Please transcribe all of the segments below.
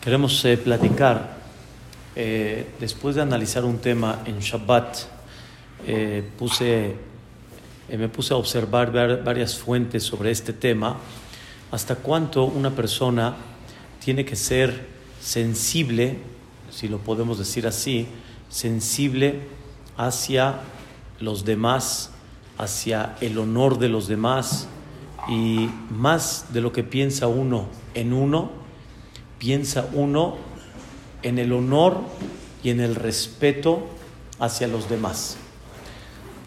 Queremos eh, platicar, eh, después de analizar un tema en Shabbat, eh, puse, me puse a observar varias fuentes sobre este tema, hasta cuánto una persona tiene que ser sensible, si lo podemos decir así, sensible hacia los demás, hacia el honor de los demás y más de lo que piensa uno en uno, piensa uno en el honor y en el respeto hacia los demás.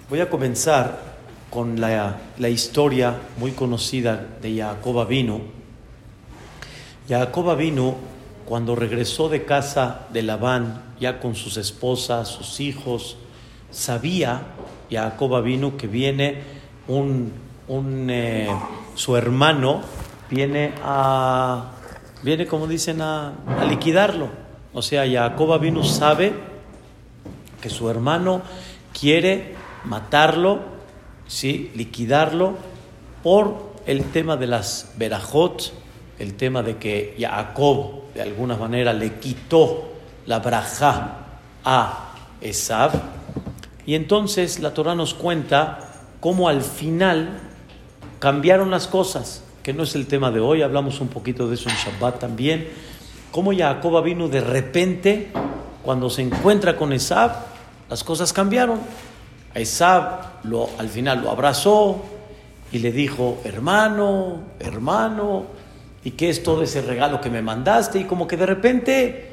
Voy a comenzar con la, historia muy conocida de Jacob vino. Jacob vino cuando regresó de casa de Labán, ya con sus esposas, sus hijos, sabía Jacob vino que viene un, eh, su hermano, viene a viene, como dicen, a, liquidarlo. O sea, Jacob vino sabe que su hermano quiere matarlo, ¿sí? liquidarlo, por el tema de las verajot, el tema de que Jacob de alguna manera le quitó la braja a Esab. Y entonces la Torah nos cuenta cómo al final cambiaron las cosas que no es el tema de hoy, hablamos un poquito de eso en Shabbat también, cómo Jacob vino de repente, cuando se encuentra con Esab, las cosas cambiaron. A Esab lo, al final lo abrazó y le dijo, hermano, hermano, ¿y qué es todo ese regalo que me mandaste? Y como que de repente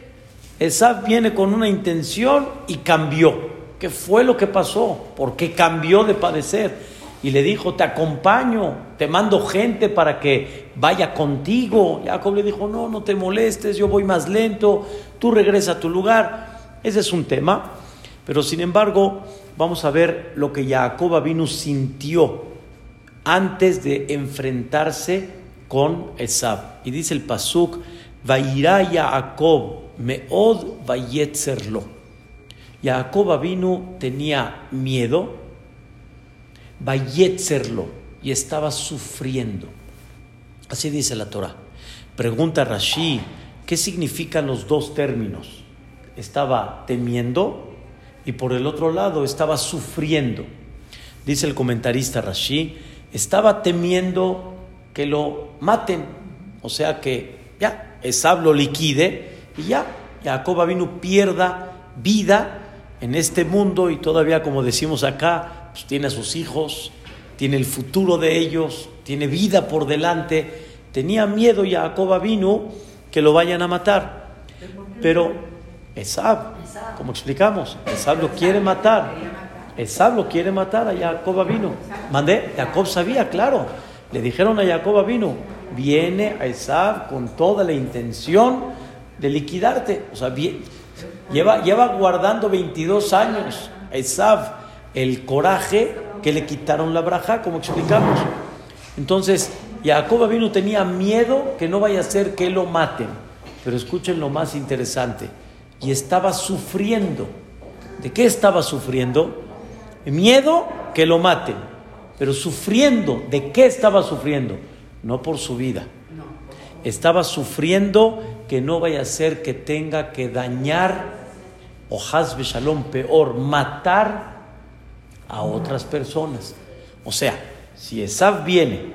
Esab viene con una intención y cambió. ¿Qué fue lo que pasó? ¿Por qué cambió de padecer? Y le dijo, te acompaño, te mando gente para que vaya contigo. Jacob le dijo, no, no te molestes, yo voy más lento, tú regresa a tu lugar. Ese es un tema, pero sin embargo vamos a ver lo que Jacob vino sintió antes de enfrentarse con Esab. Y dice el pasuk, Vairá Jacob meod vayetzerlo. Jacob vino tenía miedo, Y estaba sufriendo. Así dice la Torah. Pregunta Rashi, ¿qué significan los dos términos? Estaba temiendo y por el otro lado estaba sufriendo. Dice el comentarista Rashi, estaba temiendo que lo maten, o sea que ya, Esab lo liquide y ya, Jacob vino pierda vida en este mundo y todavía como decimos acá, pues, tiene a sus hijos, tiene el futuro de ellos, tiene vida por delante. Tenía miedo Jacob vino que lo vayan a matar. Pero Esab, como explicamos, Esab lo quiere matar. Esab lo quiere matar a Jacob vino. Mandé, Jacob sabía, claro. Le dijeron a Jacob vino, viene a Esab con toda la intención de liquidarte. O sea, lleva, lleva guardando 22 años Esab el coraje que le quitaron la braja, como explicamos. Entonces, Jacob vino tenía miedo que no vaya a ser que lo maten. Pero escuchen lo más interesante. Y estaba sufriendo. ¿De qué estaba sufriendo? Miedo que lo maten. Pero sufriendo. ¿De qué estaba sufriendo? No por su vida. Estaba sufriendo que no vaya a ser que tenga que dañar, o shalom, peor, matar a otras personas. O sea, si Esab viene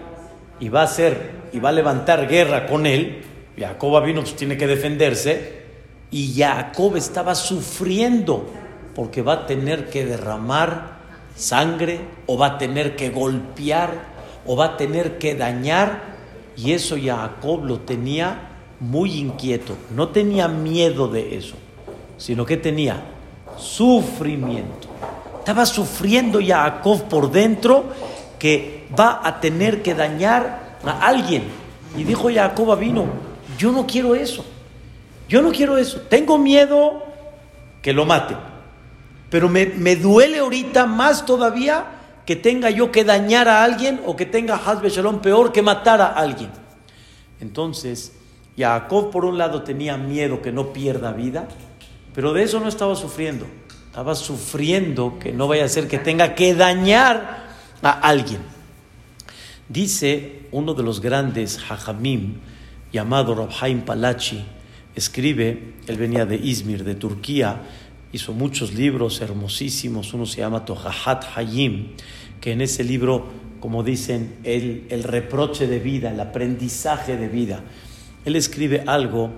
y va a hacer y va a levantar guerra con él, Jacob vino, pues tiene que defenderse, y Jacob estaba sufriendo porque va a tener que derramar sangre o va a tener que golpear o va a tener que dañar, y eso Jacob lo tenía muy inquieto, no tenía miedo de eso, sino que tenía sufrimiento. Estaba sufriendo Jacob por dentro que va a tener que dañar a alguien. Y dijo Jacob vino, yo no quiero eso. Yo no quiero eso. Tengo miedo que lo mate. Pero me, duele ahorita más todavía que tenga yo que dañar a alguien o que tenga Hazbe Shalom peor que matar a alguien. Entonces, Jacob por un lado tenía miedo que no pierda vida, pero de eso no estaba sufriendo estaba sufriendo que no vaya a ser que tenga que dañar a alguien. Dice uno de los grandes hajamim, llamado Rabhaim Palachi, escribe, él venía de Izmir, de Turquía, hizo muchos libros hermosísimos, uno se llama Tohahat Hayim, que en ese libro, como dicen, el, el reproche de vida, el aprendizaje de vida, él escribe algo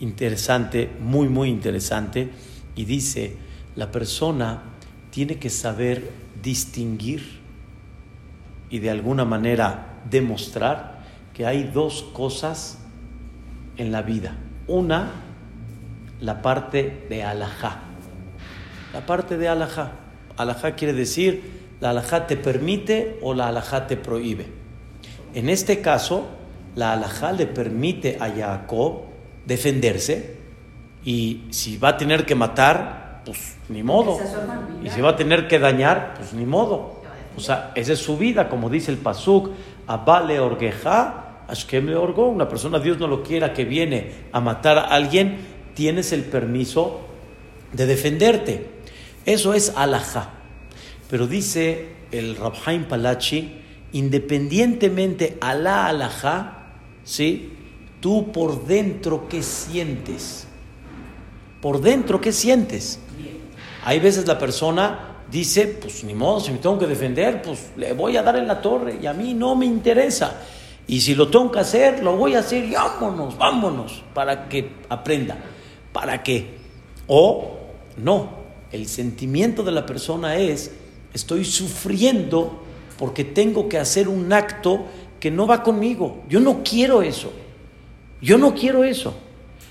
interesante, muy, muy interesante, y dice, la persona tiene que saber distinguir y de alguna manera demostrar que hay dos cosas en la vida. Una, la parte de alajá. La parte de alajá. Alajá quiere decir, la alajá te permite o la alajá te prohíbe. En este caso, la alajá le permite a Jacob defenderse y si va a tener que matar, pues ni modo. Y si va a tener que dañar, pues ni modo. O sea, esa es su vida, como dice el Pasuk, Abale Orgeja, Ashkem le orgó. Una persona, Dios no lo quiera, que viene a matar a alguien, tienes el permiso de defenderte. Eso es alajá. Pero dice el Rabhaim Palachi, independientemente a la alajá, ¿sí? Tú por dentro, ¿qué sientes? Por dentro, ¿qué sientes? Hay veces la persona dice, pues ni modo, si me tengo que defender, pues le voy a dar en la torre y a mí no me interesa. Y si lo tengo que hacer, lo voy a hacer y vámonos, vámonos, para que aprenda. ¿Para qué? O no, el sentimiento de la persona es, estoy sufriendo porque tengo que hacer un acto que no va conmigo. Yo no quiero eso. Yo no quiero eso.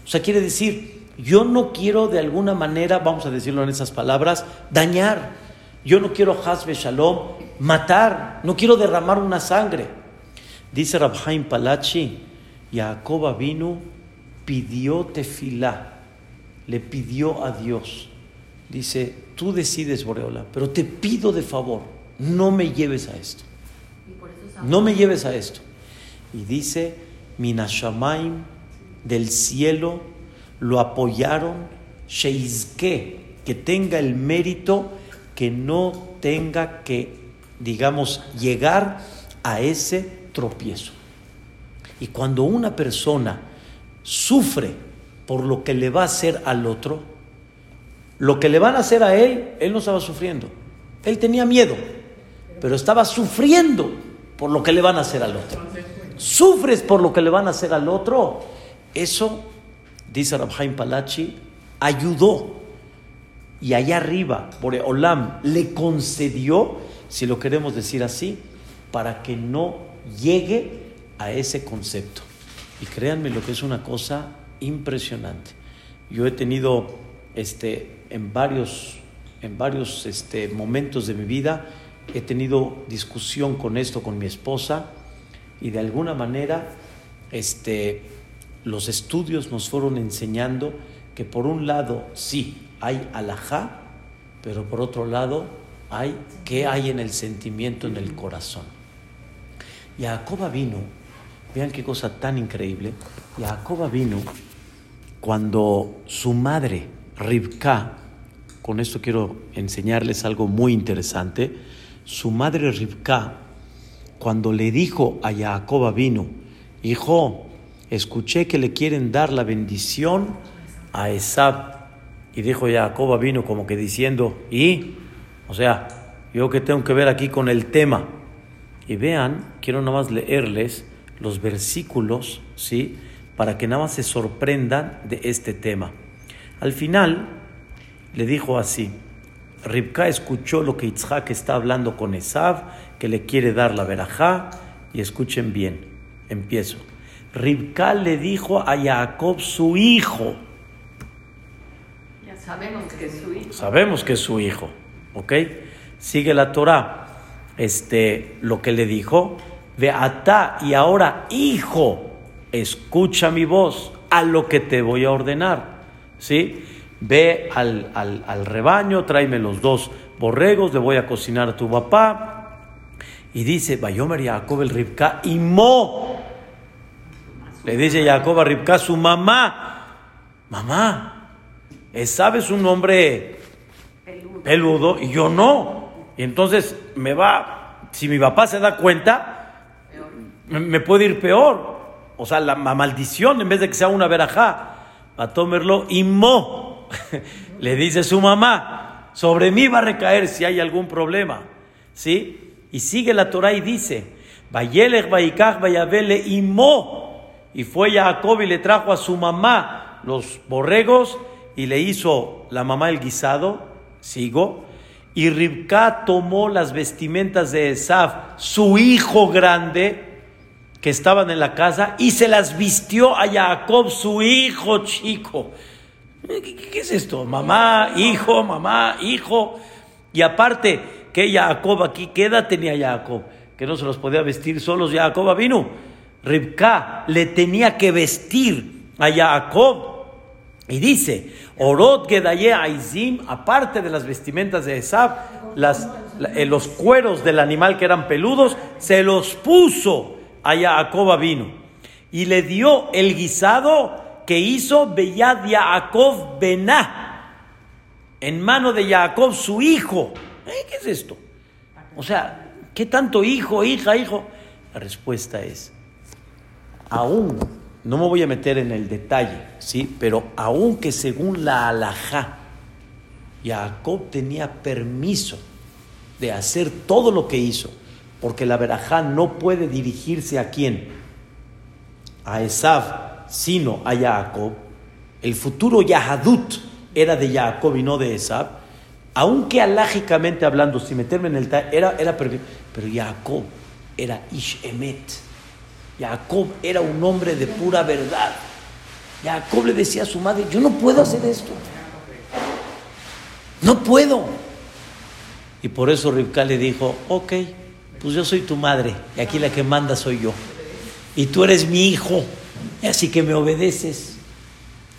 O sea, quiere decir, yo no quiero de alguna manera, vamos a decirlo en esas palabras, dañar. Yo no quiero Hasbe Shalom matar, no quiero derramar una sangre. Dice Rabhaim Palachi, Jacob vino, pidió tefilá, le pidió a Dios. Dice, tú decides, Boreola, pero te pido de favor, no me lleves a esto. No me lleves a esto. Y dice, Minashamaim del cielo lo apoyaron, Sheizke, que tenga el mérito que no tenga que, digamos, llegar a ese tropiezo. Y cuando una persona sufre por lo que le va a hacer al otro, lo que le van a hacer a él, él no estaba sufriendo. Él tenía miedo, pero estaba sufriendo por lo que le van a hacer al otro. Sufres por lo que le van a hacer al otro. Eso, dice Rabhaim Palachi, ayudó y allá arriba, por Olam, le concedió, si lo queremos decir así, para que no llegue a ese concepto. Y créanme lo que es una cosa impresionante. Yo he tenido este, en varios, en varios este, momentos de mi vida, he tenido discusión con esto con mi esposa y de alguna manera este, los estudios nos fueron enseñando que por un lado sí, hay alajá, pero por otro lado hay qué hay en el sentimiento, en el corazón. Jacoba vino, vean qué cosa tan increíble, Jacoba vino cuando su madre, Ribka, con esto quiero enseñarles algo muy interesante, su madre Ribka, cuando le dijo a Jacoba vino, hijo, escuché que le quieren dar la bendición a Esab y dijo Jacob vino como que diciendo, ¿y? O sea, yo que tengo que ver aquí con el tema. Y vean, quiero nada más leerles los versículos, ¿sí? Para que nada más se sorprendan de este tema. Al final le dijo así, Ribka escuchó lo que Itzhak está hablando con Esav, que le quiere dar la verajá, y escuchen bien, empiezo. Ribka le dijo a Jacob su hijo, Sabemos que es su hijo. Sabemos que es su hijo, ¿ok? Sigue la Torah. Este, lo que le dijo, ve ata y ahora hijo, escucha mi voz a lo que te voy a ordenar, ¿sí? Ve al, al, rebaño, tráeme los dos borregos, le voy a cocinar a tu papá. Y dice, Bayomer Jacob el Ribka y Mo. Le dice Jacob a Ribka su mamá, mamá, sabes un hombre peludo. y yo no. Y entonces me va, si mi papá se da cuenta, me, puede ir peor. O sea, la, maldición en vez de que sea una verajá. Batómerlo y mo. Le dice su mamá, sobre mí va a recaer si hay algún problema. ¿Sí? Y sigue la Torah y dice, Vayelech Vayikach Vayavele y mo. Y fue Jacob y le trajo a su mamá los borregos y le hizo la mamá el guisado. Sigo. Y Ribka tomó las vestimentas de Esaf, su hijo grande, que estaban en la casa y se las vistió a Jacob, su hijo chico. ¿Qué, es esto? Mamá, hijo, mamá, hijo. Y aparte, que Jacob aquí, ¿qué edad tenía Jacob? Que no se los podía vestir solos. Jacob vino. Ribka le tenía que vestir a Jacob. Y dice, Orot Gedaye Aizim, aparte de las vestimentas de Esab, eh, los cueros del animal que eran peludos, se los puso a Jacob vino y le dio el guisado que hizo Beyad Yaakov Bená en mano de Jacob su hijo. ¿Eh? ¿Qué es esto? O sea, ¿qué tanto hijo, hija, hijo? La respuesta es, aún, no me voy a meter en el detalle, ¿sí? Pero aún que según la alajá, Jacob tenía permiso de hacer todo lo que hizo, porque la verajá no puede dirigirse a quién, a Esav, sino a Jacob. El futuro Yahadut era de Jacob y no de Esav. Aunque alágicamente hablando, sin meterme en el era, era pero Jacob era Ish Emet. Jacob era un hombre de pura verdad. Jacob le decía a su madre, yo no puedo hacer esto. No puedo. Y por eso Rivka le dijo, ok, pues yo soy tu madre y aquí la que manda soy yo. Y tú eres mi hijo, así que me obedeces.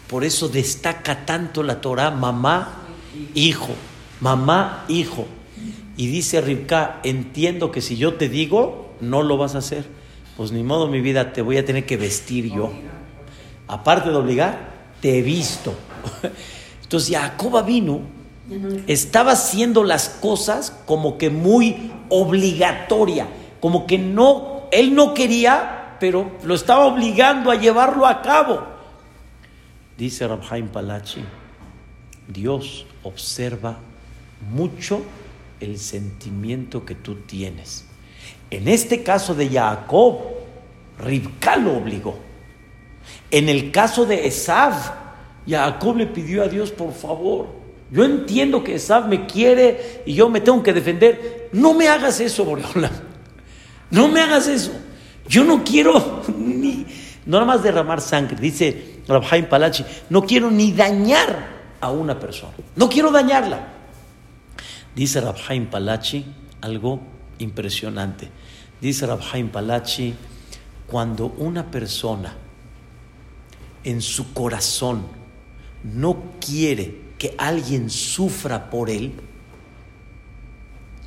Por eso destaca tanto la Torah, mamá, hijo, mamá, hijo. Y dice Ribka, entiendo que si yo te digo, no lo vas a hacer. Pues ni modo, mi vida, te voy a tener que vestir yo. Aparte de obligar, te he visto. Entonces Jacoba vino estaba haciendo las cosas como que muy obligatoria, como que no, él no quería, pero lo estaba obligando a llevarlo a cabo. Dice Rabhaim Palachi, Dios observa mucho el sentimiento que tú tienes. En este caso de Jacob, Ribka lo obligó. En el caso de Esav, Jacob le pidió a Dios, por favor, yo entiendo que Esab me quiere y yo me tengo que defender. No me hagas eso, Boreola. No me hagas eso. Yo no quiero ni, no nada más derramar sangre. Dice Rabhaim Palachi, no quiero ni dañar a una persona. No quiero dañarla. Dice Rabhaim Palachi algo impresionante. Dice Rabhaim Palachi, cuando una persona en su corazón no quiere que alguien sufra por él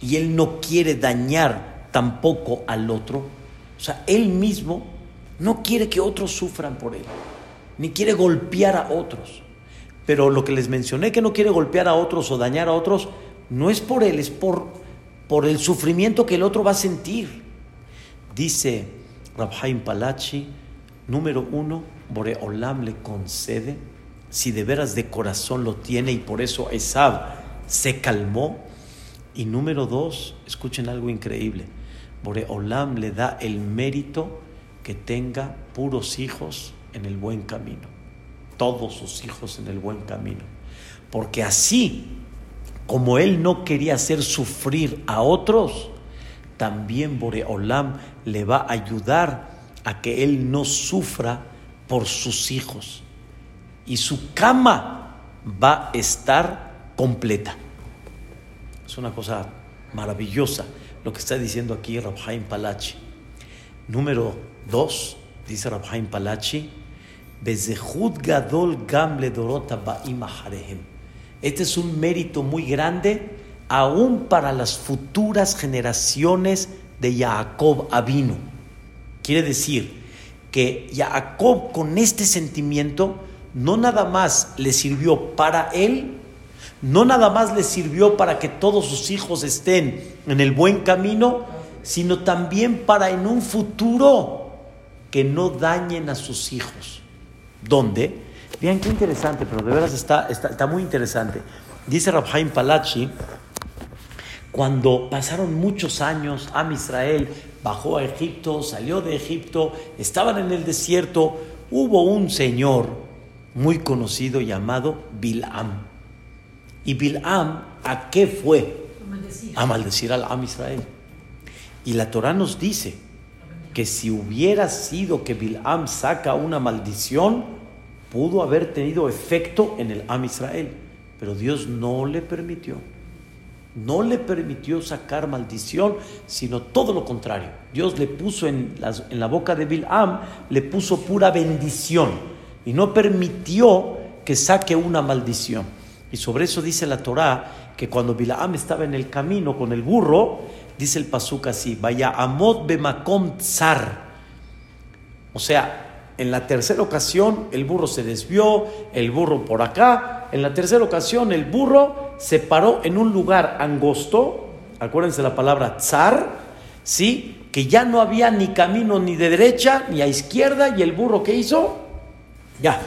y él no quiere dañar tampoco al otro, o sea, él mismo no quiere que otros sufran por él, ni quiere golpear a otros. Pero lo que les mencioné que no quiere golpear a otros o dañar a otros, no es por él, es por, por el sufrimiento que el otro va a sentir. Dice Rabhaim Palachi, número uno, Boreolam le concede si de veras de corazón lo tiene y por eso Esab se calmó. Y número dos, escuchen algo increíble. Boreolam le da el mérito que tenga puros hijos en el buen camino. Todos sus hijos en el buen camino. Porque así como él no quería hacer sufrir a otros, también Boreolam le va a ayudar a que él no sufra por sus hijos y su cama va a estar completa. Es una cosa maravillosa lo que está diciendo aquí Rabhaim Palachi. Número dos, dice Rabhaim Palachi, Gadol Gamle Dorota Este es un mérito muy grande aún para las futuras generaciones de Jacob Avino. Quiere decir que Jacob con este sentimiento no nada más le sirvió para él, no nada más le sirvió para que todos sus hijos estén en el buen camino, sino también para en un futuro que no dañen a sus hijos. ¿Dónde? Vean qué interesante, pero de veras está, está, muy interesante. Dice Rabhaim Palachi, cuando pasaron muchos años, Am Israel bajó a Egipto, salió de Egipto, estaban en el desierto, hubo un señor muy conocido llamado Bilam. ¿Y Bilam a qué fue? A maldecir, al Am Israel. Y la Torah nos dice que si hubiera sido que Bilam saca una maldición, pudo haber tenido efecto en el Am Israel, pero Dios no le permitió. No le permitió sacar maldición, sino todo lo contrario. Dios le puso en, la boca de Bilam, le puso pura bendición y no permitió que saque una maldición. Y sobre eso dice la Torá que cuando Bilam estaba en el camino con el burro, dice el pasuk así, vaya amot bemakom tsar. O sea, en la tercera ocasión el burro se desvió, el burro por acá. En la tercera ocasión el burro se paró en un lugar angosto, acuérdense la palabra zar, ¿sí? que ya no había ni camino ni de derecha ni a izquierda y el burro ¿qué hizo? Ya,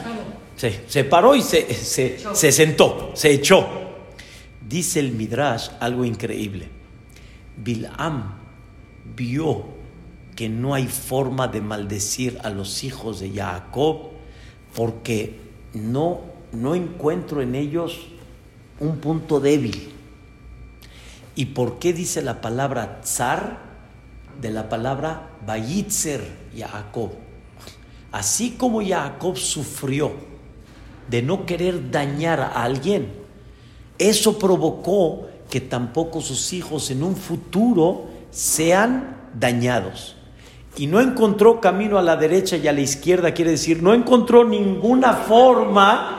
se, se paró y se, se, se sentó, se echó. Dice el Midrash algo increíble. Bilam vio que no hay forma de maldecir a los hijos de Jacob porque no, no encuentro en ellos un punto débil. ¿Y por qué dice la palabra zar de la palabra Bayitzer Jacob? Así como Jacob sufrió de no querer dañar a alguien, eso provocó que tampoco sus hijos en un futuro sean dañados y no encontró camino a la derecha y a la izquierda, quiere decir, no encontró ninguna forma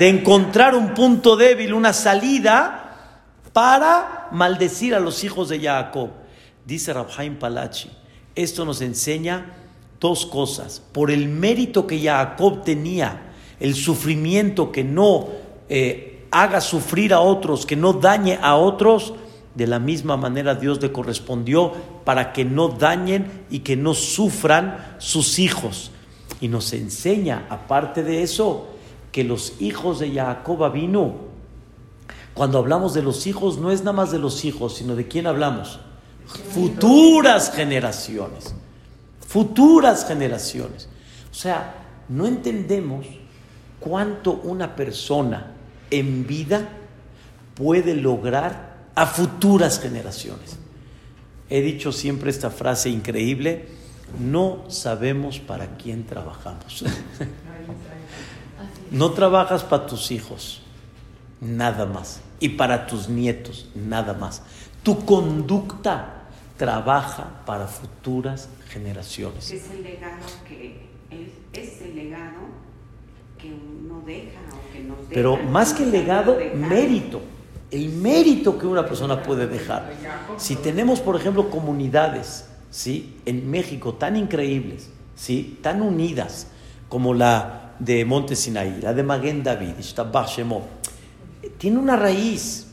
de encontrar un punto débil, una salida para maldecir a los hijos de Jacob. Dice Rabhaim Palachi, esto nos enseña dos cosas. Por el mérito que Jacob tenía, el sufrimiento que no eh, haga sufrir a otros, que no dañe a otros, de la misma manera Dios le correspondió para que no dañen y que no sufran sus hijos. Y nos enseña, aparte de eso, que los hijos de Jacob vino. Cuando hablamos de los hijos, no es nada más de los hijos, sino de quién hablamos. Futuras generaciones. Futuras generaciones. O sea, no entendemos cuánto una persona en vida puede lograr a futuras generaciones. He dicho siempre esta frase increíble, no sabemos para quién trabajamos. no trabajas para tus hijos, nada más. Y para tus nietos, nada más. Tu conducta trabaja para futuras generaciones. Es el legado que, es, el legado que uno deja o que nos deja. Pero más que legado, mérito el mérito que una persona puede dejar. Si tenemos, por ejemplo, comunidades ¿sí? en México tan increíbles, ¿sí? tan unidas como la de Monte Sinaí, la de Maguen David, tiene una raíz.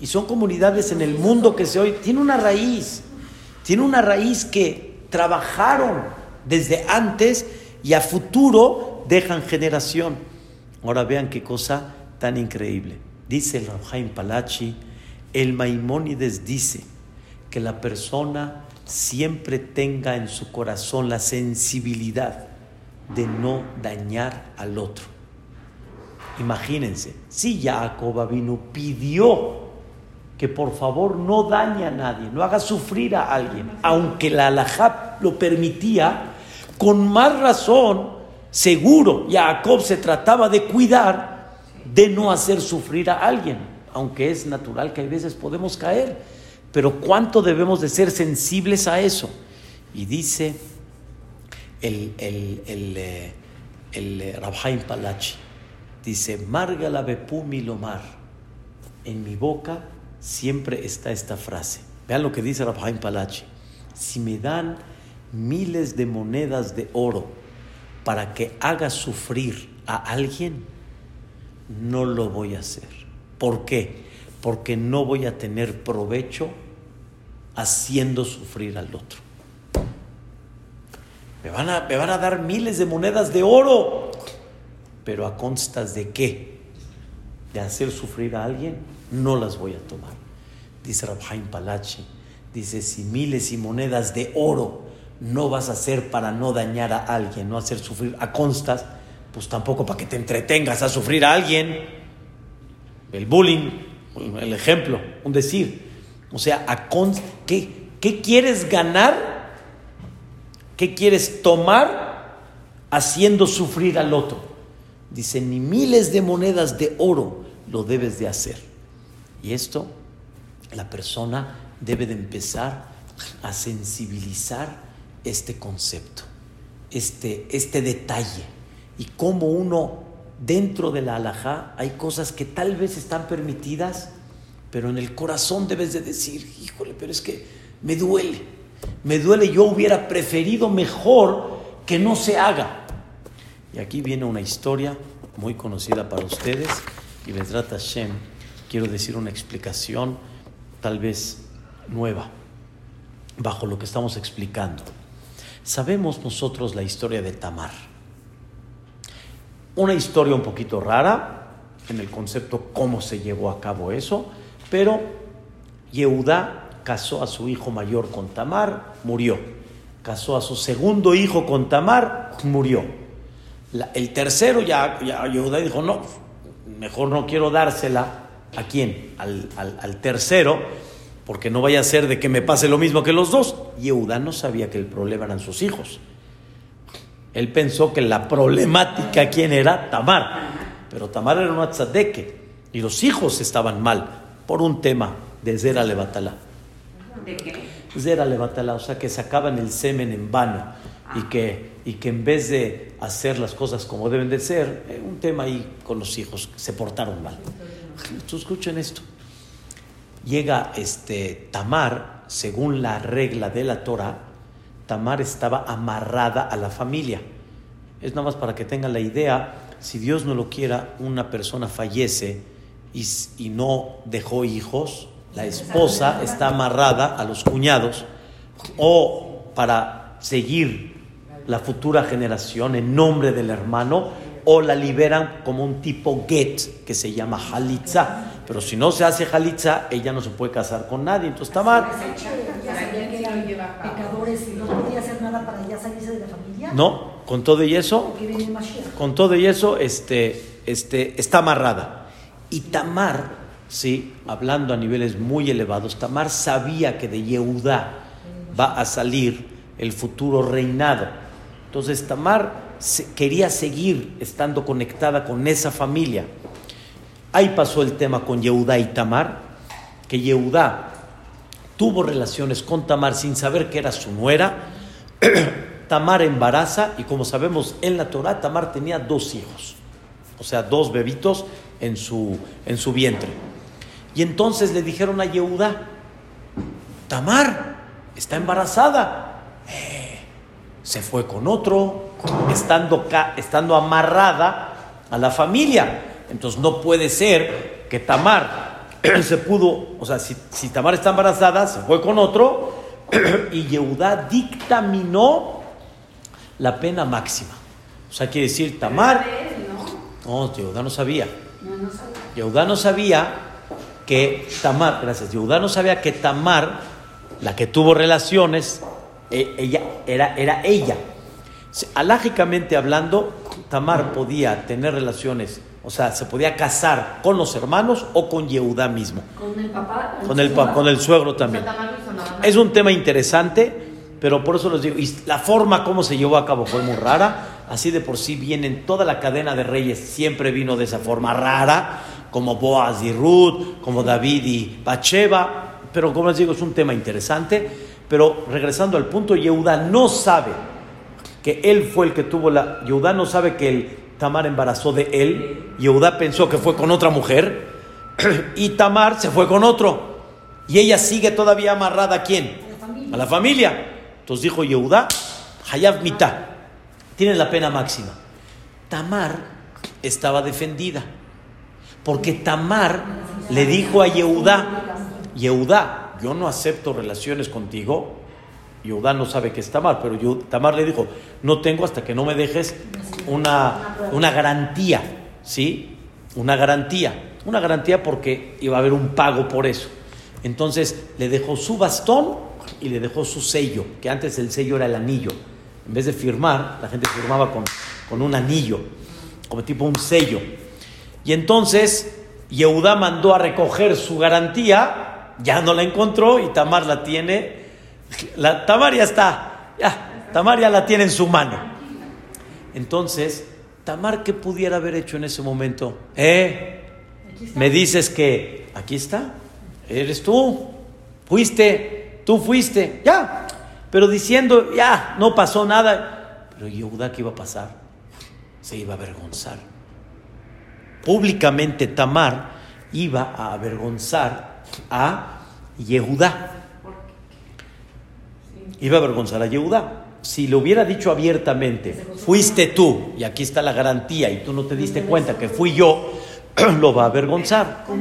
Y son comunidades en el mundo que se oye, tiene una raíz. Tiene una raíz que trabajaron desde antes y a futuro dejan generación. Ahora vean qué cosa tan increíble. Dice el Rabhaim Palachi, el Maimónides dice que la persona siempre tenga en su corazón la sensibilidad de no dañar al otro. Imagínense, si Jacob vino pidió que por favor no dañe a nadie, no haga sufrir a alguien, aunque la alajá lo permitía, con más razón, seguro, Jacob se trataba de cuidar de no hacer sufrir a alguien, aunque es natural que a veces podemos caer, pero cuánto debemos de ser sensibles a eso. Y dice el, el, el, eh, el eh, Rabhaim Palachi, dice, Marga la Lomar, en mi boca siempre está esta frase. Vean lo que dice Rabhaim Palachi, si me dan miles de monedas de oro para que haga sufrir a alguien, no lo voy a hacer. ¿Por qué? Porque no voy a tener provecho haciendo sufrir al otro. Me van a, me van a dar miles de monedas de oro. pero a constas de qué? De hacer sufrir a alguien, no las voy a tomar. Dice Rabhaim Palachi, dice, si miles y monedas de oro no vas a hacer para no dañar a alguien, no hacer sufrir a constas, pues tampoco para que te entretengas a sufrir a alguien. El bullying, el ejemplo, un decir. O sea, a ¿qué, ¿qué quieres ganar? ¿Qué quieres tomar haciendo sufrir al otro? Dice, ni miles de monedas de oro lo debes de hacer. Y esto, la persona debe de empezar a sensibilizar este concepto, este, este detalle y cómo uno dentro de la alajá hay cosas que tal vez están permitidas, pero en el corazón debes de decir, híjole, pero es que me duele, me duele, yo hubiera preferido mejor que no se haga. Y aquí viene una historia muy conocida para ustedes y Vedrat Hashem quiero decir una explicación tal vez nueva bajo lo que estamos explicando. Sabemos nosotros la historia de Tamar. Una historia un poquito rara en el concepto cómo se llevó a cabo eso, pero Yehudá casó a su hijo mayor con Tamar, murió. Casó a su segundo hijo con Tamar, murió. el tercero ya, ya Yehudá dijo, no, mejor no quiero dársela. ¿A quién? Al, al tercero porque no vaya a ser de que me pase lo mismo que los dos. Yehuda no sabía que el problema eran sus hijos. Él pensó que la problemática, ¿quién era? Tamar. Pero Tamar era una tzadeque y los hijos estaban mal por un tema de Zera Levatala. ¿De qué? Zera Levatala, o sea, que sacaban el semen en vano y que, y que en vez de hacer las cosas como deben de ser, eh, un tema ahí con los hijos, se portaron mal. Entonces, escuchen esto llega este Tamar, según la regla de la Torah, Tamar estaba amarrada a la familia. Es nada más para que tengan la idea, si Dios no lo quiera, una persona fallece y, y no dejó hijos, la esposa está amarrada a los cuñados o para seguir la futura generación en nombre del hermano o la liberan como un tipo get que se llama halitza. Pero si no se hace halitza, ella no se puede casar con nadie. Entonces familia. No, con todo y eso, con todo y eso, este, este, está amarrada. Y Tamar, sí, hablando a niveles muy elevados, Tamar sabía que de Yehudá va a salir el futuro reinado. Entonces Tamar quería seguir estando conectada con esa familia. Ahí pasó el tema con Yehudá y Tamar, que Yehudá tuvo relaciones con Tamar sin saber que era su nuera. Tamar embaraza y como sabemos en la Torah, Tamar tenía dos hijos, o sea, dos bebitos en su, en su vientre. Y entonces le dijeron a Yehudá, Tamar está embarazada, eh, se fue con otro, estando, estando amarrada a la familia. Entonces no puede ser que Tamar se pudo, o sea, si, Tamar está embarazada, se fue con otro y Yehudá dictaminó la pena máxima. O sea, quiere decir, Tamar... No, Yehudá no sabía. Yehudá no sabía que Tamar, gracias, Yehudá no sabía que Tamar, la que tuvo relaciones, e, ella, era, era ella. Alágicamente hablando, Tamar podía tener relaciones, o sea, se podía casar con los hermanos o con Yehudá mismo. Con el papá. Con el, con el suegro también. Es un tema interesante, pero por eso les digo, y la forma como se llevó a cabo fue muy rara. Así de por sí vienen toda la cadena de reyes, siempre vino de esa forma rara, como Boaz y Ruth, como David y Bacheva. Pero como les digo, es un tema interesante. Pero regresando al punto, Yehuda no sabe que él fue el que tuvo la... Yehuda no sabe que el Tamar embarazó de él. Yehuda pensó que fue con otra mujer. y Tamar se fue con otro. Y ella sigue todavía amarrada a quién? A la familia. Entonces dijo Yehuda, Hayab Mita, tiene la pena máxima. Tamar estaba defendida. Porque Tamar le dijo a Yehuda, Yehuda, yo no acepto relaciones contigo Yehudá no sabe que es Tamar, pero Tamar le dijo, no tengo hasta que no me dejes una, una garantía, ¿sí? Una garantía. Una garantía porque iba a haber un pago por eso. Entonces le dejó su bastón y le dejó su sello, que antes el sello era el anillo. En vez de firmar, la gente firmaba con, con un anillo, como tipo un sello. Y entonces Yehudá mandó a recoger su garantía, ya no la encontró y Tamar la tiene. La, Tamar ya está, ya, Tamar ya la tiene en su mano. Entonces, Tamar, ¿qué pudiera haber hecho en ese momento? ¿Eh? Me dices que aquí está, eres tú, fuiste, tú fuiste, ya. Pero diciendo, ya, no pasó nada. Pero Yehuda, ¿qué iba a pasar? Se iba a avergonzar. Públicamente Tamar iba a avergonzar a Yehuda. Iba a avergonzar a Yehuda. Si lo hubiera dicho abiertamente, fuiste tú, y aquí está la garantía, y tú no te diste cuenta que fui yo, lo va a avergonzar. Pues,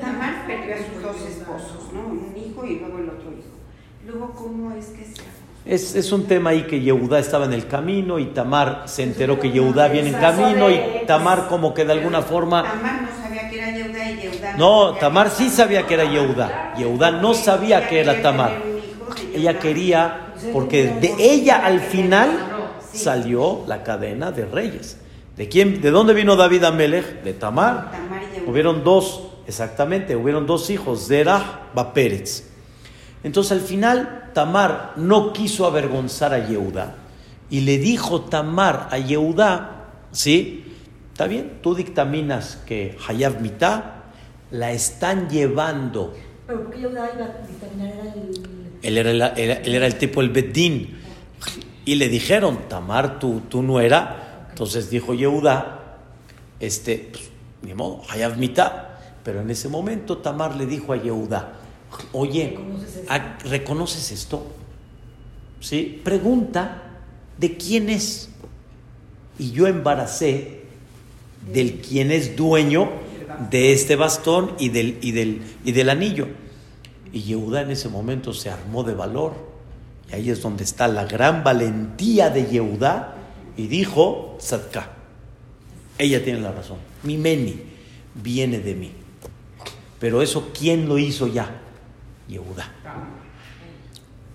Tamar perdió a sus dos esposos, ¿no? Un hijo y luego el otro hijo. Luego, ¿cómo es que es, es, un tema ahí que Yehudá estaba en el camino y Tamar se enteró que Yehudá viene en camino y Tamar como que de alguna forma... Tamar no sabía que era Yehudá y Yehudá... No, Tamar sí sabía que era Yehudá. Yehudá no sabía que era Tamar. Ella quería, porque de ella al final salió la cadena de reyes. ¿De quién? ¿De dónde vino David Amelech? De Tamar. Hubieron dos, exactamente, hubieron dos hijos, Zerah, Baperetz. Entonces al final Tamar no quiso avergonzar a Yehuda y le dijo Tamar a Yehuda, ¿sí? Está bien, tú dictaminas que Hayab Mitá la están llevando. ¿Pero por qué Yehuda iba a dictaminar? Era el... Él era, el, él era el tipo, el Bedín. Y le dijeron, Tamar, tu, tu nuera, entonces dijo Yehuda, este, pues, ni modo, Hayab Mitá. Pero en ese momento Tamar le dijo a Yehuda, oye, ¿reconoces esto? ¿Sí? Pregunta de quién es. Y yo embaracé del quien es dueño de este bastón y del, y del, y del anillo. Y Yehuda en ese momento se armó de valor. Y ahí es donde está la gran valentía de Yehuda y dijo Sadka. Ella tiene la razón. Mi meni viene de mí. Pero eso, ¿quién lo hizo ya? Yehuda.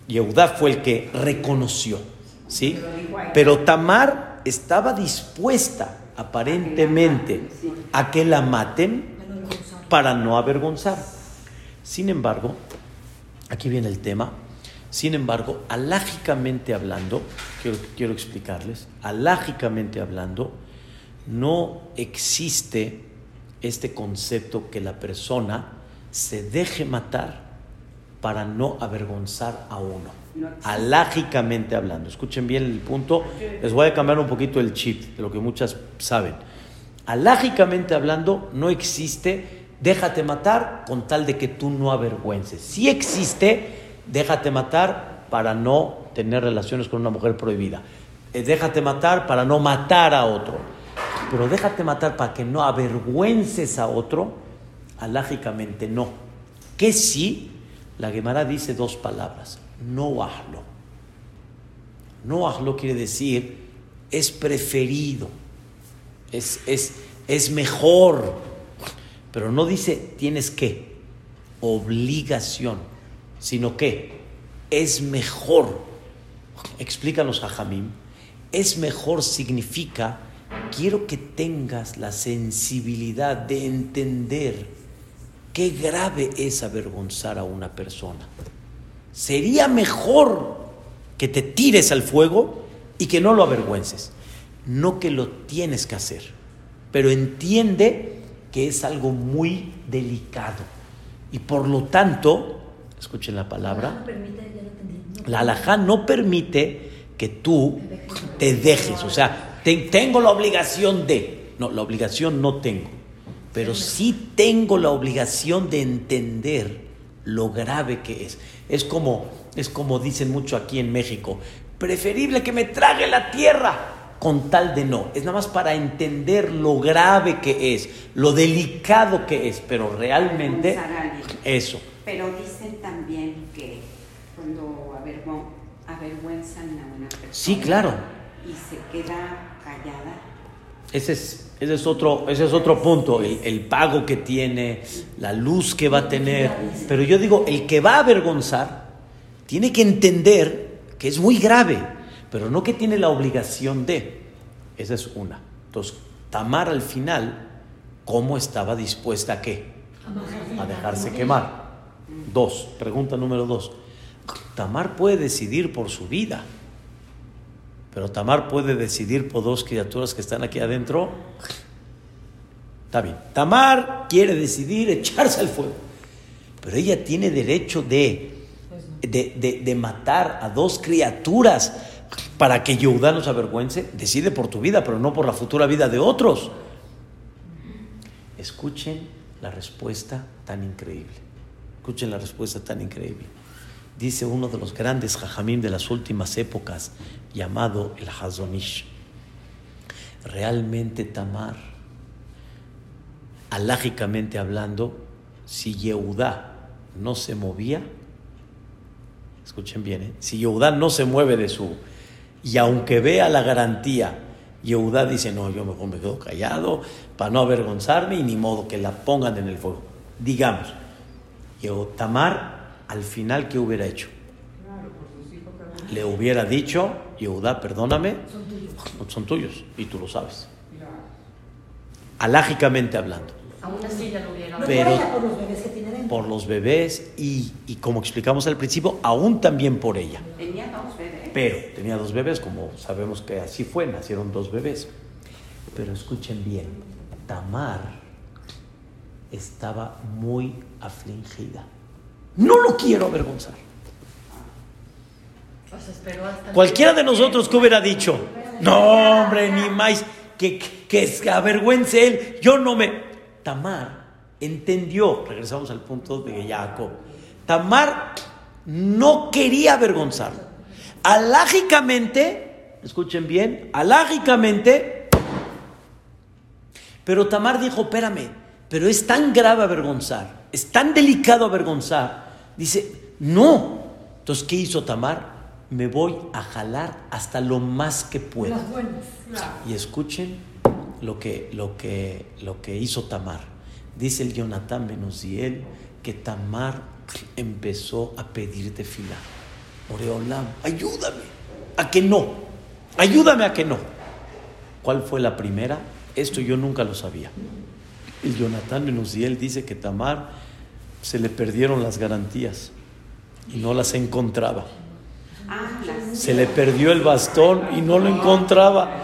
Yehuda fue el que reconoció. ¿sí? Pero Tamar estaba dispuesta, aparentemente, a que la maten para no avergonzar. Sin embargo, aquí viene el tema sin embargo, alágicamente hablando, quiero, quiero explicarles, alágicamente hablando, no existe este concepto que la persona se deje matar para no avergonzar a uno. Alágicamente hablando, escuchen bien el punto, les voy a cambiar un poquito el chip de lo que muchas saben. Alágicamente hablando, no existe déjate matar con tal de que tú no avergüences. Sí existe déjate matar para no tener relaciones con una mujer prohibida. Eh, déjate matar para no matar a otro. Pero déjate matar para que no avergüences a otro, alágicamente no. Que sí, la Gemara dice dos palabras, no hazlo. No hazlo quiere decir es preferido, es, es, es mejor, pero no dice tienes que, obligación sino que es mejor. Explícanos, Jajamim. Es mejor significa, quiero que tengas la sensibilidad de entender qué grave es avergonzar a una persona. Sería mejor que te tires al fuego y que no lo avergüences. No que lo tienes que hacer, pero entiende que es algo muy delicado. Y por lo tanto, escuchen la palabra, la alajá no permite que tú te dejes, o sea, tengo la obligación de, no, la obligación no tengo, pero sí tengo la obligación de entender lo grave que es. Es como, es como dicen mucho aquí en México, preferible que me trague la tierra con tal de no. Es nada más para entender lo grave que es, lo delicado que es, pero realmente eso. Pero dicen también que cuando avergüenzan a una persona sí, claro. y se queda callada. Ese es, ese es, otro, ese es otro punto, el, el pago que tiene, la luz que va a tener. Pero yo digo, el que va a avergonzar tiene que entender que es muy grave, pero no que tiene la obligación de. Esa es una. Entonces, Tamar al final, ¿cómo estaba dispuesta a qué? A dejarse quemar. Dos, pregunta número dos. Tamar puede decidir por su vida, pero Tamar puede decidir por dos criaturas que están aquí adentro. Está bien. Tamar quiere decidir echarse al fuego, pero ella tiene derecho de, de, de- de matar a dos criaturas para que Yehudá no se avergüence. Decide por tu vida, pero no por la futura vida de otros. Escuchen la respuesta tan increíble. Escuchen la respuesta tan increíble. Dice uno de los grandes jajamim de las últimas épocas, llamado el Hazonish. Realmente Tamar, alágicamente hablando, si Yehudá no se movía, escuchen bien, ¿eh? si Yehudá no se mueve de su, y aunque vea la garantía, Yehudá dice, no, yo mejor me quedo callado para no avergonzarme y ni modo que la pongan en el fuego. Digamos, Tamar, al final, ¿qué hubiera hecho? Le hubiera dicho, Yehudá, perdóname, Son tuyos. son tuyos y tú lo sabes. Alágicamente hablando, Aún así ya lo hubiera. Pero- por ella, por los bebés que tiene dentro. por los bebés y, y como explicamos al principio, aún también por ella. Tenía dos bebés. Pero tenía dos bebés, como sabemos que así fue, nacieron dos bebés. Pero escuchen bien, Tamar estaba muy afligida. No lo quiero avergonzar. Hasta Cualquiera de nosotros que hubiera dicho, no hombre, ni más, que, que se avergüence él, yo no me... Tamar entendió, regresamos al punto de Jacob, Tamar no quería avergonzarlo. Alágicamente, escuchen bien, alágicamente, pero Tamar dijo, espérame, pero es tan grave avergonzar, es tan delicado avergonzar. Dice, no. Entonces, ¿qué hizo Tamar? Me voy a jalar hasta lo más que pueda. Las buenas. Y escuchen lo que, lo que, lo que hizo Tamar. Dice el Jonathan Benuziel que Tamar empezó a pedir tefila. Oreolam, ayúdame a que no. Ayúdame a que no. ¿Cuál fue la primera? Esto yo nunca lo sabía. El Jonathan Benuziel dice que Tamar se le perdieron las garantías y no las encontraba. Se le perdió el bastón y no lo encontraba.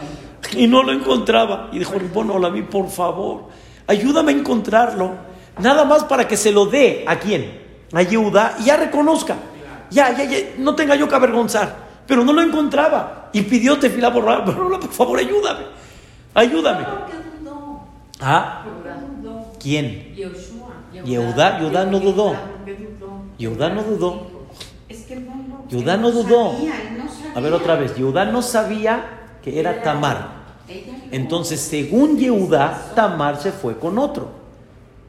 Y no lo encontraba. Y dijo, bueno, Olamí, por favor, ayúdame a encontrarlo. Nada más para que se lo dé a quién? A Yehuda y ya reconozca. Ya, ya, ya, no tenga yo que avergonzar. Pero no lo encontraba. Y pidió tefila por por por favor, ayúdame. Ayúdame. Ah. ¿quién? Yehudá, Yehudá no dudó. Yehudá no dudó. Es que no lo Yehudá no dudó. sabía, él no sabía. A ver otra vez. Yehuda no sabía que era Tamar. No. Entonces, según Yehuda, Tamar se fue con otro,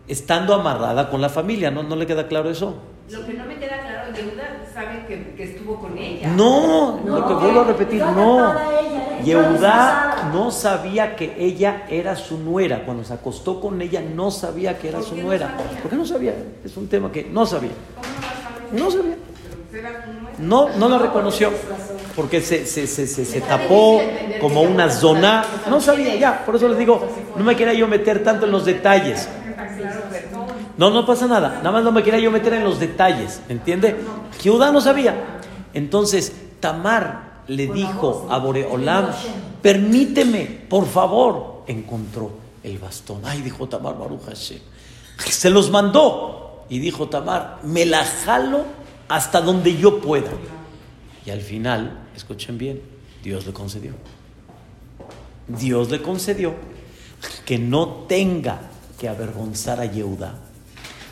estando amarrada con la familia. ¿No, ¿No le queda claro eso? Lo que no me queda claro, Yehuda sabe que, que estuvo con ella. No, lo que vuelvo a repetir, no. ella, desposada. no sabía que ella era su nuera. Cuando se acostó con ella, no sabía que era ¿Por su no nuera. sabía? ¿Por qué no sabía? Es un tema que no sabía. ¿Cómo no? No sabía. No, no la reconoció. Porque se, se, se, se, se tapó como una zona. No sabía, ya. Por eso les digo, no me quería yo meter tanto en los detalles. No, no pasa nada. Nada más no me quería yo meter en los detalles. ¿Entiende? Judá no sabía. Entonces, Tamar le dijo a Boreolam, permíteme, por favor. Encontró el bastón. Ay, dijo Tamar, Baruch Hashem. Se los mandó. Y dijo Tamar, me la jalo hasta donde yo pueda. Y al final, escuchen bien, Dios le concedió. Dios le concedió que no tenga que avergonzar a Yehuda.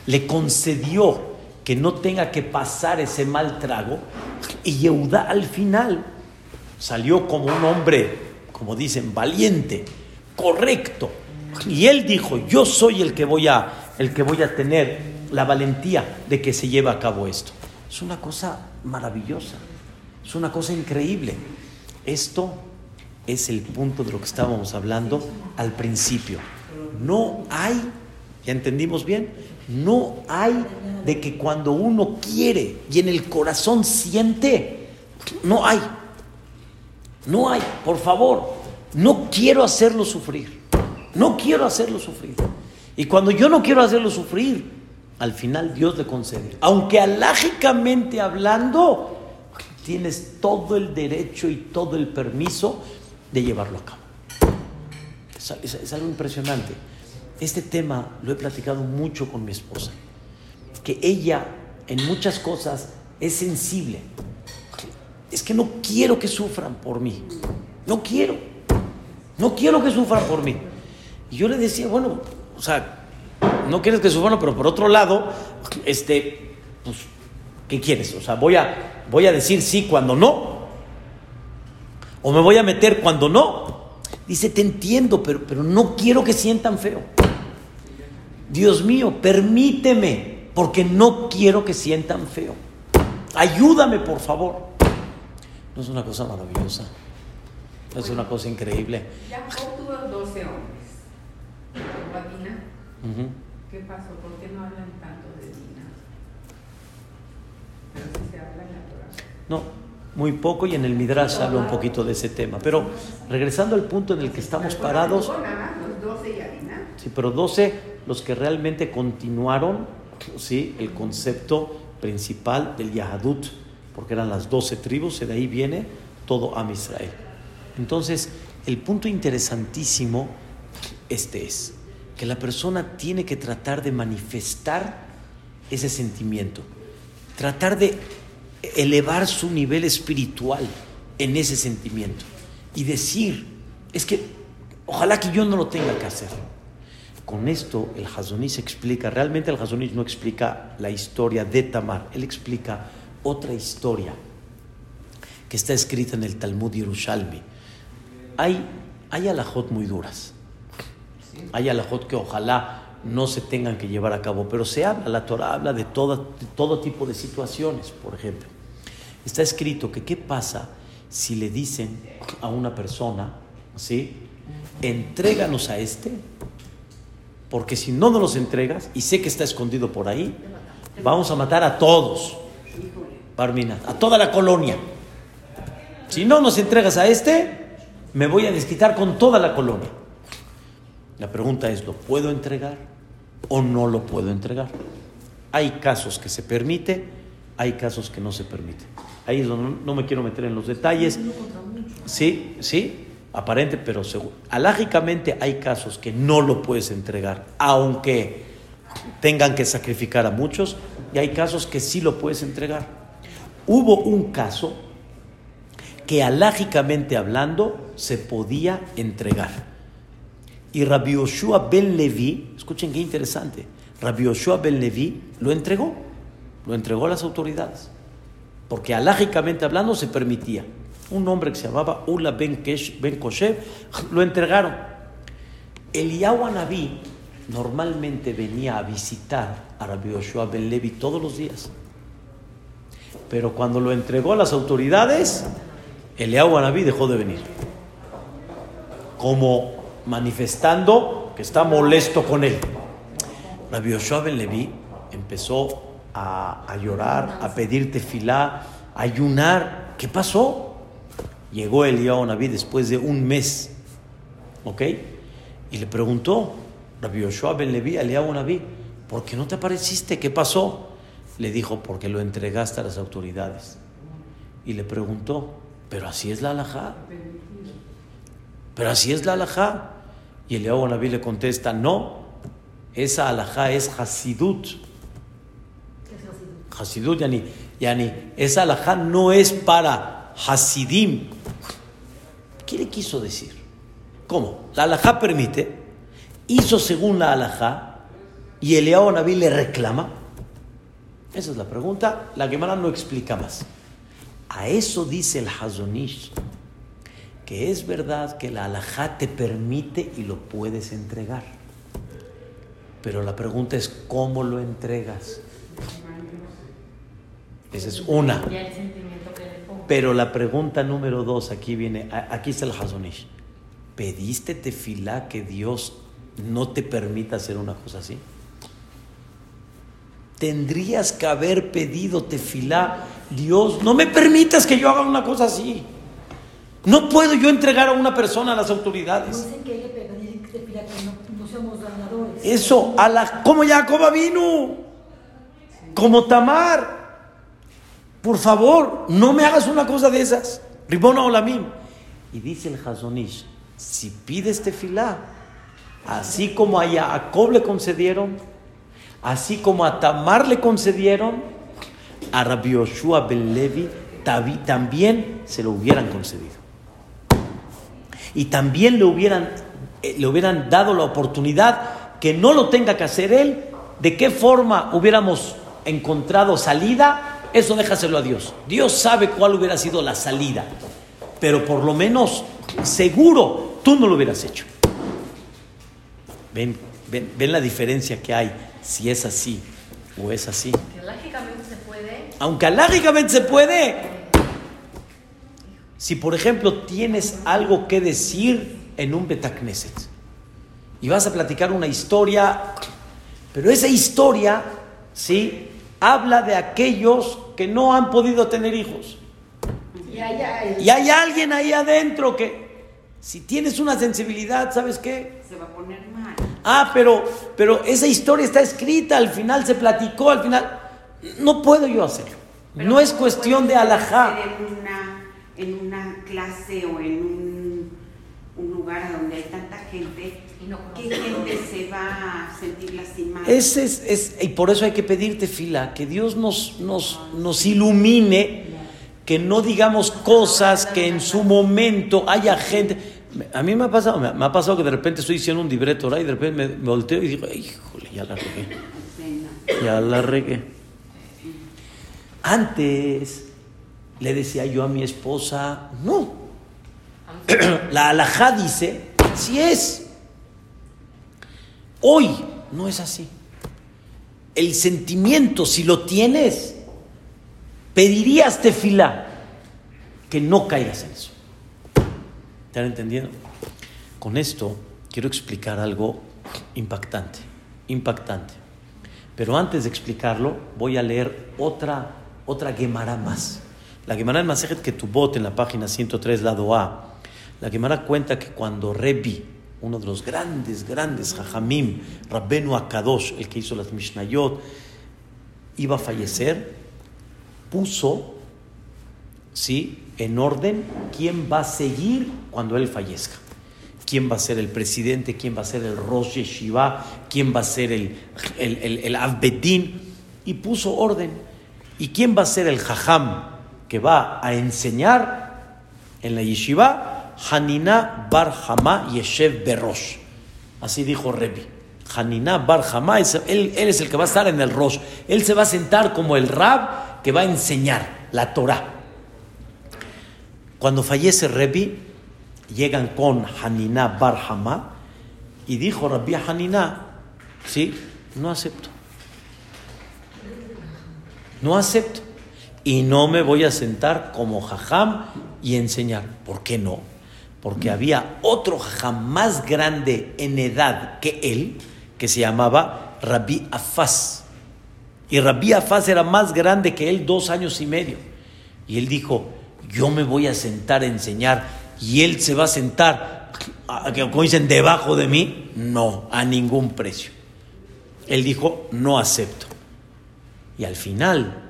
Le concedió que no tenga que pasar ese mal trago. Y Yehuda al final salió como un hombre, como dicen, valiente, correcto. Y él dijo, yo soy el que voy a, el que voy a tener la valentía de que se lleve a cabo esto. Es una cosa maravillosa, es una cosa increíble. Esto es el punto de lo que estábamos hablando al principio. No hay, ¿ya entendimos bien? No hay de que cuando uno quiere y en el corazón siente, no hay. No hay, por favor, no quiero hacerlo sufrir. No quiero hacerlo sufrir. Y cuando yo no quiero hacerlo sufrir, al final Dios le concede. Aunque alágicamente hablando, tienes todo el derecho y todo el permiso de llevarlo a cabo. Es, es- es algo impresionante. Este tema lo he platicado mucho con mi esposa, que ella en muchas cosas es sensible. Es que no quiero que sufran por mí. No quiero. No quiero que sufran por mí. Y yo le decía, bueno, o sea, no quieres que sufran, pero por otro lado, este, pues, ¿qué quieres? O sea, voy a, voy a decir sí cuando no. O me voy a meter cuando no. Dice, te entiendo, pero, pero no quiero que sientan feo. Dios mío, permíteme, porque no quiero que sientan feo. Ayúdame, por favor. ¿No es una cosa maravillosa? ¿No es una cosa increíble? Jacob tuvo 12 hombres. ¿Papá Dina? ¿Qué pasó? ¿Por qué no hablan tanto de Dina? Pero si se habla en la Torah. No, muy poco y en el Midrash habla un poquito de ese tema. Pero regresando al punto en el que estamos parados, Tuvo nada más los 12 y a Dina. sí, pero 12 los que realmente continuaron sí, el concepto principal del Yahadut, porque eran las 12 tribus y de ahí viene todo Am Israel. Entonces, el punto interesantísimo este es que la persona tiene que tratar de manifestar ese sentimiento, tratar de elevar su nivel espiritual en ese sentimiento y decir, es que ojalá que yo no lo tenga que hacer. Con esto el Hazonish explica, realmente el Hazonish no explica la historia de Tamar, él explica otra historia que está escrita en el Talmud Yerushalmi. Hay, hay alajot muy duras, hay alajot que ojalá no se tengan que llevar a cabo, pero se habla, la Torah habla de, toda- de todo tipo de situaciones, por ejemplo. Está escrito que qué pasa si le dicen a una persona, ¿sí? Entréganos a este, porque si no nos los entregas, y sé que está escondido por ahí, vamos a matar a todos, Barmina, a toda la colonia. Si no nos entregas a este, me voy a desquitar con toda la colonia. La pregunta es, ¿lo puedo entregar o no lo puedo entregar? Hay casos que se permite, hay casos que no se permite. Ahí es donde no- no me quiero meter en los detalles. Sí, sí, aparente, pero seguro. Alágicamente hay casos que no lo puedes entregar, aunque tengan que sacrificar a muchos, y hay casos que sí lo puedes entregar. Hubo un caso que alágicamente hablando se podía entregar. Y Rabbi Yoshua ben Levi, escuchen qué interesante, Rabbi Yoshua ben Levi lo entregó, lo entregó a las autoridades, porque alágicamente hablando se permitía. Un hombre que se llamaba Ula ben, Kesh- ben Koshev, lo entregaron. Eliyahu Anabí normalmente venía a visitar a Rabbi Yoshua ben Levi todos los días. Pero cuando lo entregó a las autoridades, Eliyahu Anabí dejó de venir. Como manifestando que está molesto con él. Rabbi Yoshua ben Levi empezó a, a llorar, a pedir tefilá, a ayunar. ¿Qué pasó? Llegó Eliyahu Anabí después de un mes. ¿Ok? Y le preguntó, Rabbi Yoshua ben Levi, a Eliyahu Anabí, ¿por qué no te apareciste? ¿Qué pasó? Le dijo, porque lo entregaste a las autoridades. Y le preguntó, ¿pero así es la halajá? Pero así es la halajá. Y Eliyahu Anabí le contesta, no, esa halajá es Hasidut. Hasidut, yani, yani, esa halajá no es para Hasidim. ¿Qué le quiso decir? ¿Cómo? La halajá permite, hizo según la halajá, y Eliyahu Anabí le reclama. Esa es la pregunta, la Gemara no explica más. A eso dice el Hazonish, que es verdad que la halajá te permite y lo puedes entregar. Pero la pregunta es cómo lo entregas. Esa es una. Pero la pregunta número dos, aquí viene, aquí está el Hazonish. ¿Pediste tefilá que Dios no te permita hacer una cosa así? Tendrías que haber pedido tefilá, Dios, no me permitas que yo haga una cosa así. No puedo yo entregar a una persona a las autoridades. dicen que hay que pedir que te pida que no, no seamos ganadores. Eso, a la, como Jacoba vino, como Tamar. Por favor, no me hagas una cosa de esas. Ribona Olamim. Y dice el Hazonish, si pides tefilá, así como a Jacob le concedieron, así como a Tamar le concedieron, a Rabbi Yoshua ben Levi también se lo hubieran concedido. Y también le hubieran, eh, le hubieran dado la oportunidad que no lo tenga que hacer él. ¿De qué forma hubiéramos encontrado salida? Eso déjaselo a Dios. Dios sabe cuál hubiera sido la salida. Pero por lo menos, seguro, tú no lo hubieras hecho. Ven, ven, ven la diferencia que hay si es así o es así. Que lógicamente se puede. Aunque alógicamente se puede. Si, por ejemplo, tienes algo que decir en un Betacneset y vas a platicar una historia, pero esa historia, ¿sí? Habla de aquellos que no han podido tener hijos. Y hay alguien ahí adentro que, si tienes una sensibilidad, ¿sabes qué? Se va a poner mal. Ah, pero, pero esa historia está escrita, al final se platicó, al final. No puedo yo hacerlo. Pero no es ¿cómo cuestión de alajá. En una, en una clase o en un, un lugar donde hay tanta gente, no ¿qué gente se va a sentir lastimada? Ese es, es- y por eso hay que pedirte fila, que Dios nos, nos, nos ilumine, que no digamos cosas que en su momento haya gente. A mí me ha pasado, me ha, pasado que de repente estoy diciendo un libreto ¿verdad? y de repente me, me volteo y digo, híjole, ya la regué. Sí, no. Ya la regué. Antes le decía yo a mi esposa, no. La alajá dice, si es. Hoy no es así. El sentimiento, si lo tienes, pedirías tefilá que no caigas en eso. ¿Están entendiendo? Con esto quiero explicar algo impactante, impactante. Pero antes de explicarlo, voy a leer otra, otra Gemara más. La Gemara en Masejet Ketubot, en la página 103, lado A, la Gemara cuenta que cuando Rebi, uno de los grandes, grandes Jajamim, Rabbenu Akadosh, el que hizo las Mishnayot, iba a fallecer, puso ¿sí? en orden quién va a seguir cuando él fallezca. ¿Quién va a ser el presidente? ¿Quién va a ser el Rosh Yeshiva? ¿Quién va a ser el, el, el? Y puso orden. ¿Y quién va a ser el Jajam que va a enseñar en la Yeshiva? Hanina Bar Hama Yeshev Berosh. Así dijo Rebi. Hanina Bar Hama, es- él, es el que va a estar en el Rosh. Él se va a sentar como el Rab que va a enseñar la Torah. Cuando fallece Rebi, llegan con Hanina Bar Hama y dijo Rabbi Hanina, sí, no acepto. No acepto. Y no me voy a sentar como jajam y enseñar. ¿Por qué no? Porque había otro jajam más grande en edad que él, que se llamaba Rabbi Afaz. Y Rabbi Afaz era más grande que él dos años y medio. Y él dijo, yo me voy a sentar a enseñar y él se va a sentar, como dicen, debajo de mí. No, a ningún precio. Él dijo, no acepto. Y al final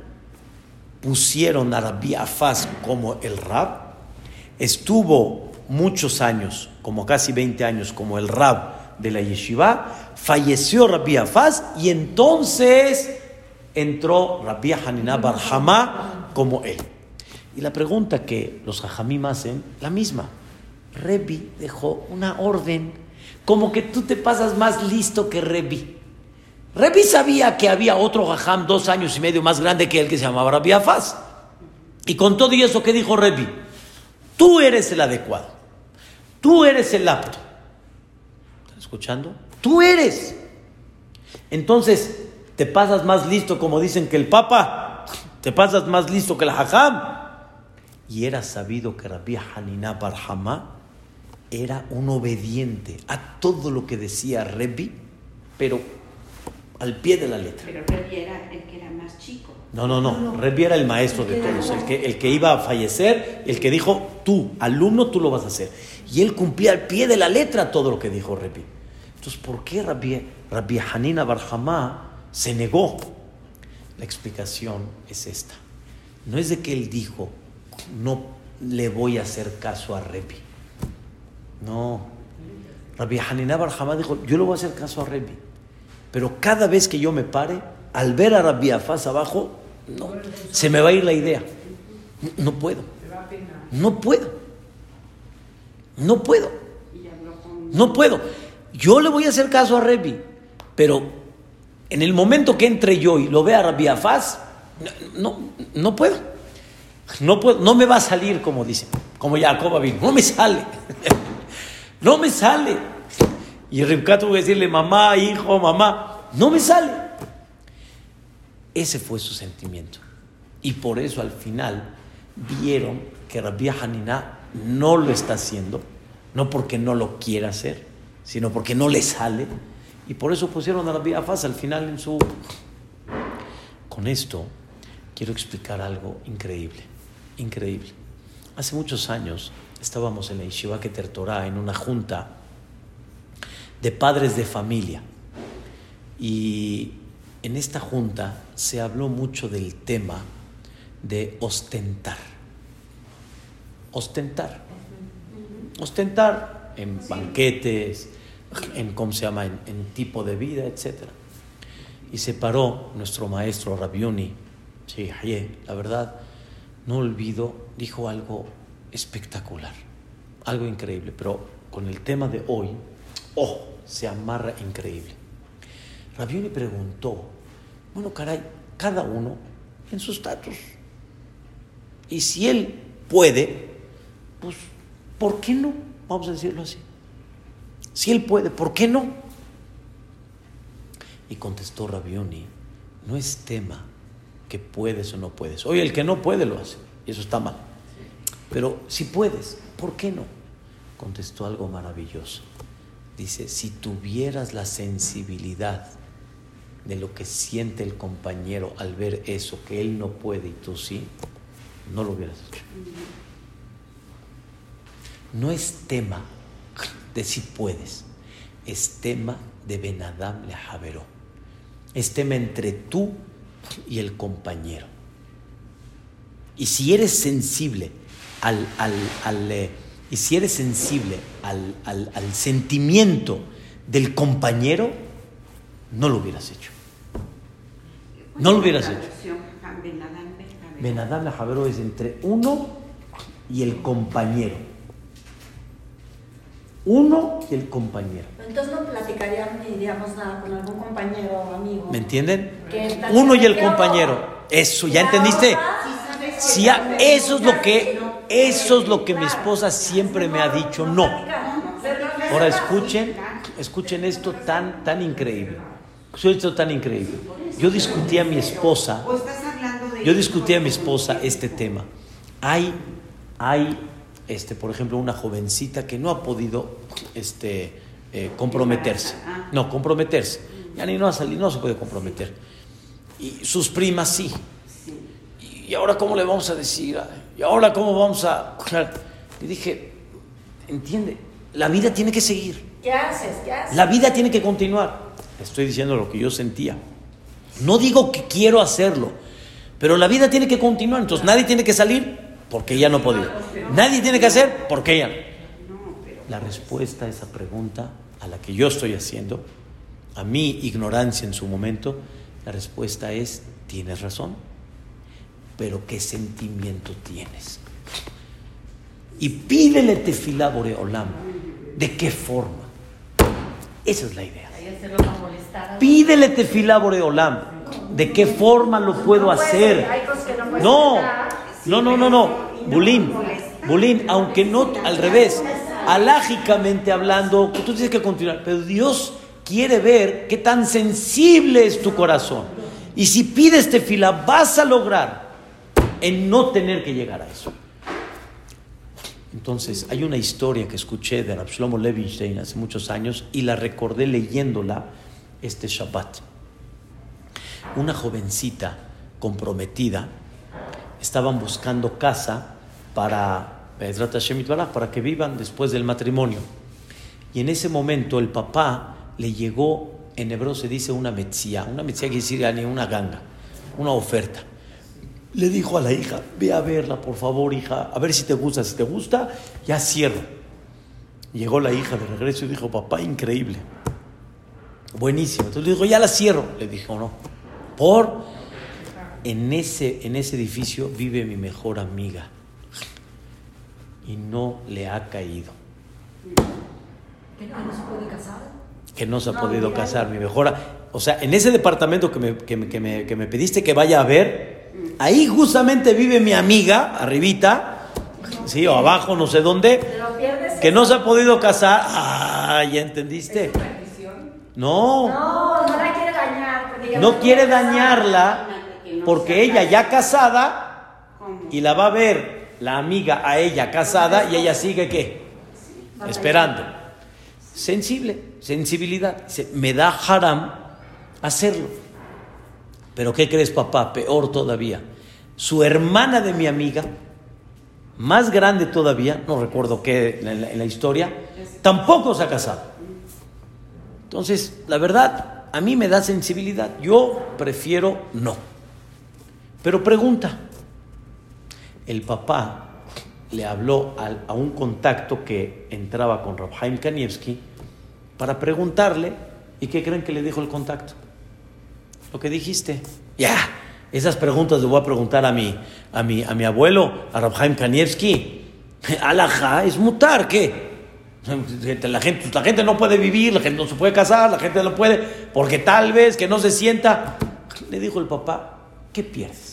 pusieron a Rabbi Afaz como el rab. Estuvo muchos años, como casi 20 años, como el rab de la yeshiva. Falleció Rabbi Afaz y entonces entró Rabbi Hanina Barhamá como él. Y la pregunta que los jajamim hacen, la misma. Rebi dejó una orden, como que tú te pasas más listo que Rebi. Rebi sabía que había otro jajam dos años y medio más grande que él que se llamaba Rabbi Afaz. Y con todo y eso, ¿qué dijo Rebi? Tú eres el adecuado. Tú eres el apto. ¿Están escuchando? Tú eres. Entonces, te pasas más listo, como dicen que el Papa, te pasas más listo que el jajam. Y era sabido que Rabbi Hanina Barhamá era un obediente a todo lo que decía Rebbi, pero al pie de la letra. Pero Rebbe era el que era más chico. No, no, no. Rebbi era el maestro de todos, el que, el que iba a fallecer, el que dijo, tú, alumno, tú lo vas a hacer. Y él cumplía al pie de la letra todo lo que dijo Rebbi. Entonces, ¿por qué Rabbi, Rabbi Hanina Barhamá se negó? La explicación es esta. No es de que él dijo, no le voy a hacer caso a Rebbi. No. Rabbi Hanina Barhamá dijo, yo le voy a hacer caso a Rebbi. Pero cada vez que yo me pare, al ver a Rabbi Afaz abajo, no, se me va a ir la idea. No puedo. No puedo. No puedo. No puedo. Yo le voy a hacer caso a Rebbi, pero en el momento que entre yo y lo vea Rabbi Afaz, no, no, puedo. No puedo. No me va a salir, como dice, como Jacob vino. No me sale. no me sale. Y Ribka tuvo que decirle, mamá, hijo, mamá, no me sale. Ese fue su sentimiento. Y por eso al final vieron que Rabbi Hanina no lo está haciendo, no porque no lo quiera hacer, sino porque no le sale. Y por eso pusieron a Rabbi Afaz al final en su... Con esto quiero explicar algo increíble, increíble. Hace muchos años estábamos en la Yeshiva Keter Torah en una junta de padres de familia. Y en esta junta se habló mucho del tema de ostentar. Ostentar. Ostentar en banquetes, en cómo se llama, en, en tipo de vida, etc. Y se paró nuestro maestro Rabiuni, sí, la verdad, no olvido, dijo algo espectacular, algo increíble, pero con el tema de hoy, oh, se amarra increíble. Rabioni preguntó, bueno, caray, cada uno en su estatus. Y si él puede, pues, ¿por qué no? Vamos a decirlo así. Si él puede, ¿por qué no? Y contestó Rabioni, no es tema que puedes o no puedes. Oye, el que no puede lo hace, y eso está mal. Pero si puedes, ¿por qué no? Contestó algo maravilloso. Dice, si tuvieras la sensibilidad de lo que siente el compañero al ver eso, que él no puede y tú sí, no lo hubieras hecho. No es tema de si puedes, es tema de Benadam le Javeró. Es tema entre tú y el compañero. Y si eres sensible al, al, al eh, y si eres sensible al, al, al, sentimiento del compañero, no lo hubieras hecho. No lo hubieras hecho. Benadam Javero es entre uno y el compañero. Uno y el compañero. Entonces no platicarían ni diríamos nada con algún compañero o amigo. ¿Me entienden? Uno y el compañero. Eso, ¿ya entendiste? Si eso es lo que eso es lo que mi esposa siempre me ha dicho, no. Ahora escuchen, escuchen esto tan, tan increíble. Esto tan increíble. Yo discutí a mi esposa, yo discutí a mi esposa este tema. Hay, hay, este, por ejemplo, una jovencita que no ha podido, este, eh, comprometerse. No, comprometerse. Ya ni no ha salido, no se puede comprometer. Y sus primas sí. ¿Y ahora cómo le vamos a decir? ¿Y ahora cómo vamos a...? Le dije, entiende, la vida tiene que seguir. ¿Qué haces? ¿Qué haces? La vida tiene que continuar. Estoy diciendo lo que yo sentía. No digo que quiero hacerlo, pero la vida tiene que continuar. Entonces nadie tiene que salir porque ella no podía. Nadie tiene que hacer porque ella no. La respuesta a esa pregunta, a la que yo estoy haciendo, a mi ignorancia en su momento, la respuesta es, tienes razón pero qué sentimiento tienes. Y pídele tefilá Boreolam. ¿De qué forma? Esa es la idea. Pídele tefilá Boreolam. ¿De qué forma lo puedo hacer? No, no, no, no, no. Bulín, Bulín, aunque no al revés, alágicamente hablando, tú tienes que continuar, pero Dios quiere ver qué tan sensible es tu corazón. Y si pides tefila, vas a lograr en no tener que llegar a eso. Entonces, hay una historia que escuché de Rab Shlomo Levinstein hace muchos años y la recordé leyéndola este Shabbat. Una jovencita comprometida estaban buscando casa para para que vivan después del matrimonio. Y en ese momento el papá le llegó, en hebreo se dice una metzía, una metzía quiere decir una ganga, una oferta. Le dijo a la hija, ve a verla, por favor, hija, a ver si te gusta. Si te gusta, ya cierro. Llegó la hija de regreso y dijo, papá, increíble. Buenísimo. Entonces le dijo, ya la cierro. Le dijo, no. Por, en ese, en ese edificio vive mi mejor amiga. Y no le ha caído. Que no se puede casar. Que no se ha No, podido mira. casar, mi mejor. O sea, en ese departamento que me, que me- que me- que me pediste que vaya a ver, ahí justamente vive mi amiga, arribita, sí, o abajo, no sé dónde, que no se ha podido casar. Ah, ¿ya entendiste? No, No, no la quiere dañar. no quiere dañarla porque ella ya casada y la va a ver la amiga a ella casada y ella sigue qué? Esperando. Sensible, sensibilidad. Me da haram hacerlo. Pero ¿qué crees, papá? Peor todavía. Su hermana de mi amiga, más grande todavía, no recuerdo qué en la, en la historia, tampoco se ha casado. Entonces, la verdad, a mí me da sensibilidad. Yo prefiero no. Pero pregunta, el papá le habló a, un contacto que entraba con Rabhaim Kanievski para preguntarle, ¿y qué creen que le dijo el contacto? Lo que dijiste. Ya, esas preguntas le voy a preguntar a mi, a mi, a mi abuelo, a Rabhaim Kanievski. Alajá es mutar, ¿qué? La gente, la gente no puede vivir, la gente no se puede casar, la gente no puede, porque tal vez que no se sienta. Le dijo el papá, ¿qué pierdes?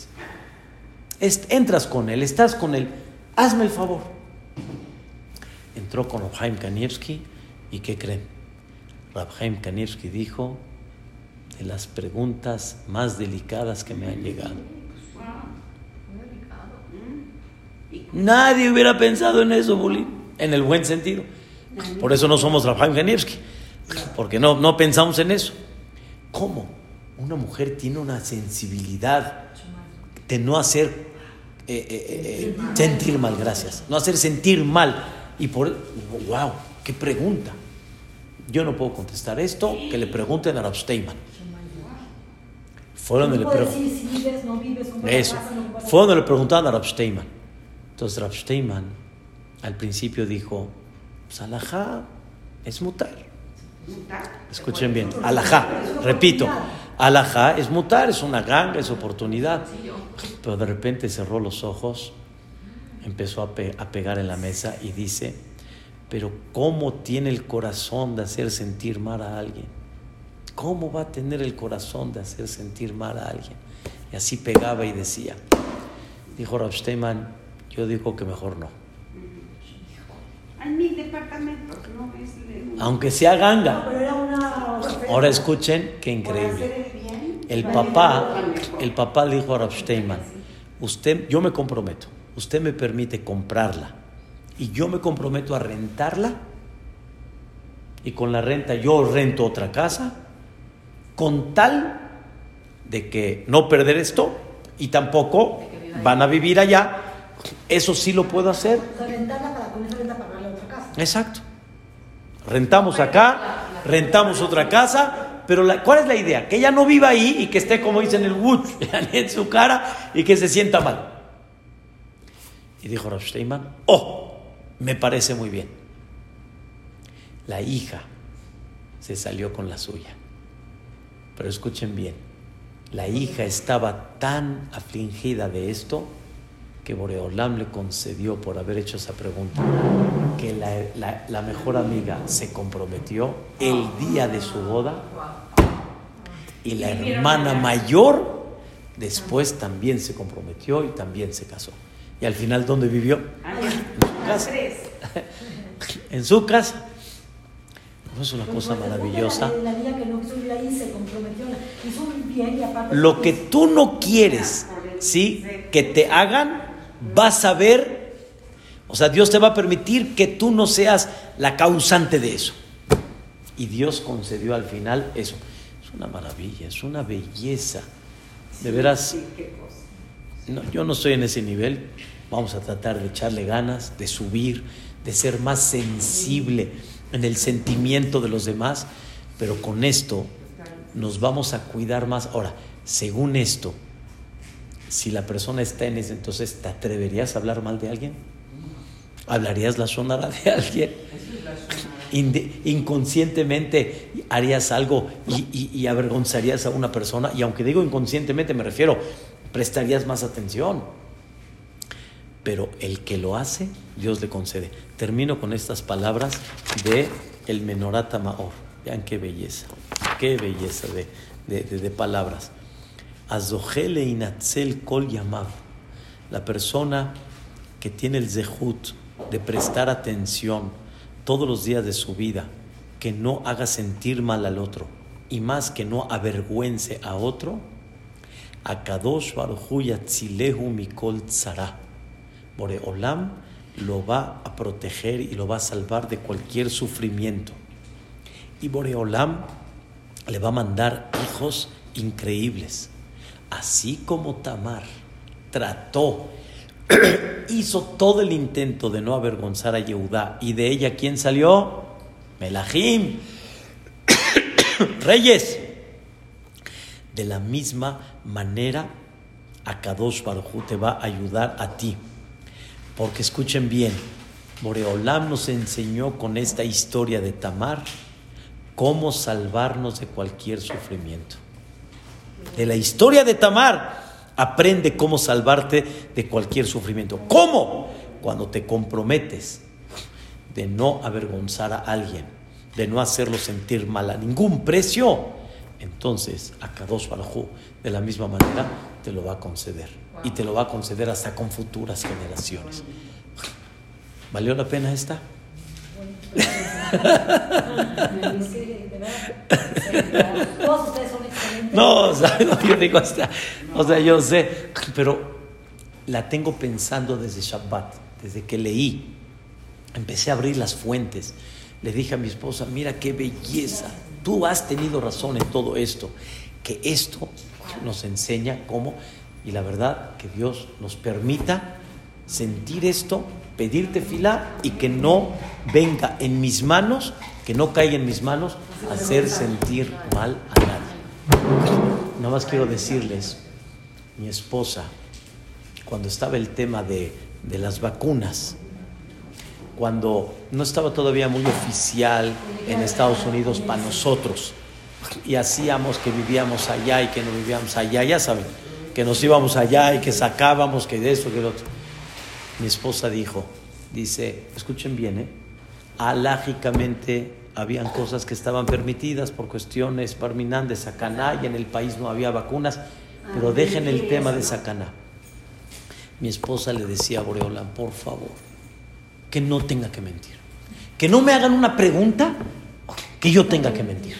Entras con él, estás con él, hazme el favor. Entró con Rabhaim Kanievski y ¿qué creen? Rabhaim Kanievski dijo, de las preguntas más delicadas que me han llegado. Nadie hubiera pensado en eso, Bulín, en el buen sentido. Por eso no somos Rabhaim Kanievski, porque no pensamos en eso. ¿Cómo? Una mujer tiene una sensibilidad de no hacer eh, eh, eh, eh, sentir mal, gracias. No hacer sentir mal. Y por wow, qué pregunta. Yo no puedo contestar esto, que le pregunten a Rav Steinman. Fue donde le No puedo preguntaron. decir si vives, no vives, cómo Eso. la pasas, no pasas. Fue donde le preguntaban a Rav Steinman. Entonces Rav Steinman al principio dijo, pues alajá es mutar. Escuchen bien, alajá, repito, alajá es mutar, es una ganga, es oportunidad. Pero de repente cerró los ojos, empezó a, pe- a pegar en la mesa y dice, pero ¿cómo tiene el corazón de hacer sentir mal a alguien? ¿Cómo va a tener el corazón de hacer sentir mal a alguien? Y así pegaba y decía. Dijo Rav Steinman, yo digo que mejor no. Aunque sea No, ganga. pero era una. Ahora escuchen qué increíble. El papá, el papá le dijo a Rav Steinman, usted, yo me comprometo, usted me permite comprarla y yo me comprometo a rentarla y con la renta yo rento otra casa con tal de que no perder esto y tampoco van a vivir allá. Eso sí lo puedo hacer. Rentarla para con renta pagarle otra casa. Exacto. Rentamos acá, rentamos otra casa, pero ¿cuál es la idea? Que ella no viva ahí y que esté, como dicen, el Wutz en su cara y que se sienta mal. Y dijo Rav oh, me parece muy bien. La hija se salió con la suya. Pero escuchen bien, la hija estaba tan afligida de esto que Boreolam le concedió por haber hecho esa pregunta, que la, la- la mejor amiga se comprometió el día de su boda y la hermana mayor después también se comprometió y también se casó. Y al final, ¿dónde vivió? Allá, En su casa. En su casa. No es una Pero cosa pues, maravillosa. Lo que tú no quieres, ¿sí? Que te hagan, vas a ver, O sea, Dios te va a permitir que tú no seas la causante de eso. Y Dios concedió al final eso. Es una maravilla, es una belleza. De veras, no, yo no estoy en ese nivel. Vamos a tratar de echarle ganas, de subir, de ser más sensible en el sentimiento de los demás, pero con esto nos vamos a cuidar más. Ahora, según esto, si la persona está en ese, entonces, ¿te atreverías a hablar mal de alguien? ¿Hablarías la sonara de alguien? inconscientemente harías algo y, avergonzarías a una persona. Y aunque digo inconscientemente, me refiero, prestarías más atención. Pero el que lo hace, Dios le concede. Termino con estas palabras de el Menorata Maor. Vean qué belleza, qué belleza de, de, palabras. Inatzel kol yamav. La persona que tiene el zehut de prestar atención todos los días de su vida, que no haga sentir mal al otro y más que no avergüence a otro, Akadosh Baruchu Yatzilehu Mikol Tzara. Boreolam lo va a proteger y lo va a salvar de cualquier sufrimiento. Y Boreolam le va a mandar hijos increíbles. Así como Tamar trató hizo todo el intento de no avergonzar a Yehudá. ¿Y de ella quién salió? Melahim. Reyes. De la misma manera, Akadosh Baruj te va a ayudar a ti. Porque escuchen bien, Moreolam nos enseñó con esta historia de Tamar cómo salvarnos de cualquier sufrimiento. De la historia de Tamar Aprende cómo salvarte de cualquier sufrimiento. ¿Cómo? Cuando te comprometes de no avergonzar a alguien, de no hacerlo sentir mal a ningún precio, entonces a Kadosh Baruj de la misma manera te lo va a conceder. Y te lo va a conceder hasta con futuras generaciones. ¿Valió la pena esta? No, o sea, yo digo hasta, o sea, yo sé, pero la tengo pensando desde Shabbat, desde que leí. Empecé a abrir las fuentes. Le dije a mi esposa, mira qué belleza. Tú has tenido razón en todo esto. Que esto nos enseña cómo, y la verdad, que Dios nos permita sentir esto, pedirte fila y que no venga en mis manos, que no caiga en mis manos hacer sentir mal a nadie. Nada más quiero decirles, mi esposa, cuando estaba el tema de, de las vacunas, cuando no estaba todavía muy oficial en Estados Unidos para nosotros, y hacíamos que vivíamos allá y que no vivíamos allá, ya saben, que nos íbamos allá y que sacábamos que de esto, que de otro. Mi esposa dijo, dice, escuchen bien, ¿eh? alágicamente habían cosas que estaban permitidas por cuestiones parminan de sacaná y en el país no había vacunas, pero ah, dejen el tema de sacaná. Mi esposa le decía a Boreola, por favor, que no tenga que mentir. Que no me hagan una pregunta que yo tenga que mentir.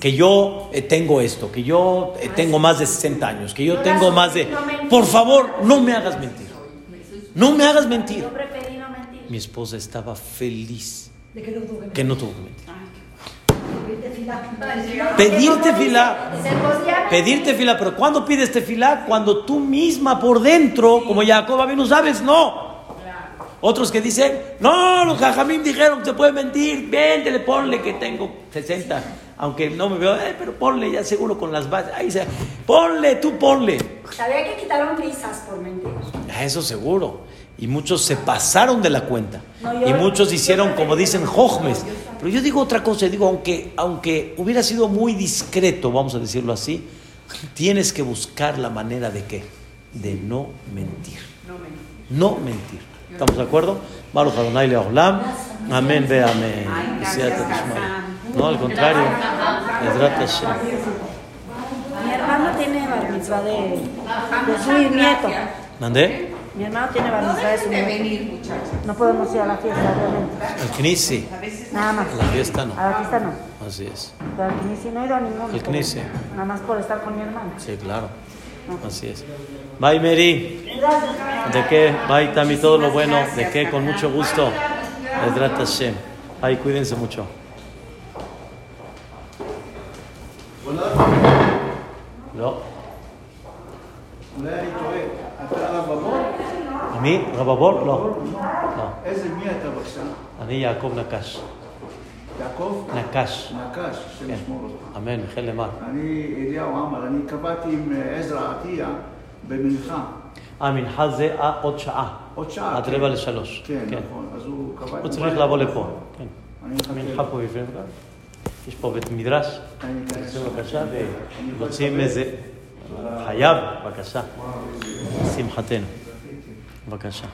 Que yo eh, tengo esto, que yo eh, tengo más de 60 años, que yo tengo más de... Por favor, no me hagas mentir. No me hagas mentir. Mi esposa estaba feliz que no tuvo que mentir. Pedirte fila. Pedirte fila. Pero ¿cuándo pides fila? Cuando tú misma por dentro, como Jacob no sabes, no. Otros que dicen, no, los jajamín dijeron que se puede mentir, le ponle que tengo 60, aunque no me veo, eh, pero ponle ya seguro con las bases, ahí se, ponle, tú ponle. Sabía que quitaron risas por mentir. Eso seguro y muchos se pasaron de la cuenta. y muchos hicieron, como dicen, jojmes. Pero yo digo otra cosa, digo, aunque, aunque hubiera sido muy discreto, vamos a decirlo así, tienes que buscar la manera de qué? De no mentir. No mentir. ¿Estamos de acuerdo? Amén, ve amén. No, al contrario. Mi hermano tiene bar de, de su nieto. ¿Mandé? Mi hermano tiene barniza de su venir, muchachos. No podemos ir a la fiesta, obviamente. El Knisi. Nada más. A la fiesta no. A la fiesta no. Así es. Pero al Knisi no he ido a ninguno. El Knisi. Nada más por estar con mi hermano. Sí, claro. Así es. Bye, Mary. ¿De qué? Bye, Tami, todo lo bueno. ¿De qué? Con mucho gusto. Edrat Hashem. Bye, cuídense mucho. לא. אולי אני טועה. אתה הרב אבור? מי? רב הבור? לא. לא. לא. איזה מי אתה בבקשה? אני יעקב נקש. יעקב? נקש. נקש, השם כן. ישמור אותך. אמן, וכן למעלה. אני אליהו עמר, אני קבעתי עם אה, עזרא עטיה במנחה. אה, מנחה זה אה, עוד שעה. עוד שעה. עד כן. רבע לשלוש. כן, נכון. אז הוא קבע... הוא צריך לבוא לפה. כן. מנחה פה בפנים. יש פה בית מדרש. תצאו בבקשה ורוצים איזה... חייב, בבקשה. שמחתנו. בבקשה.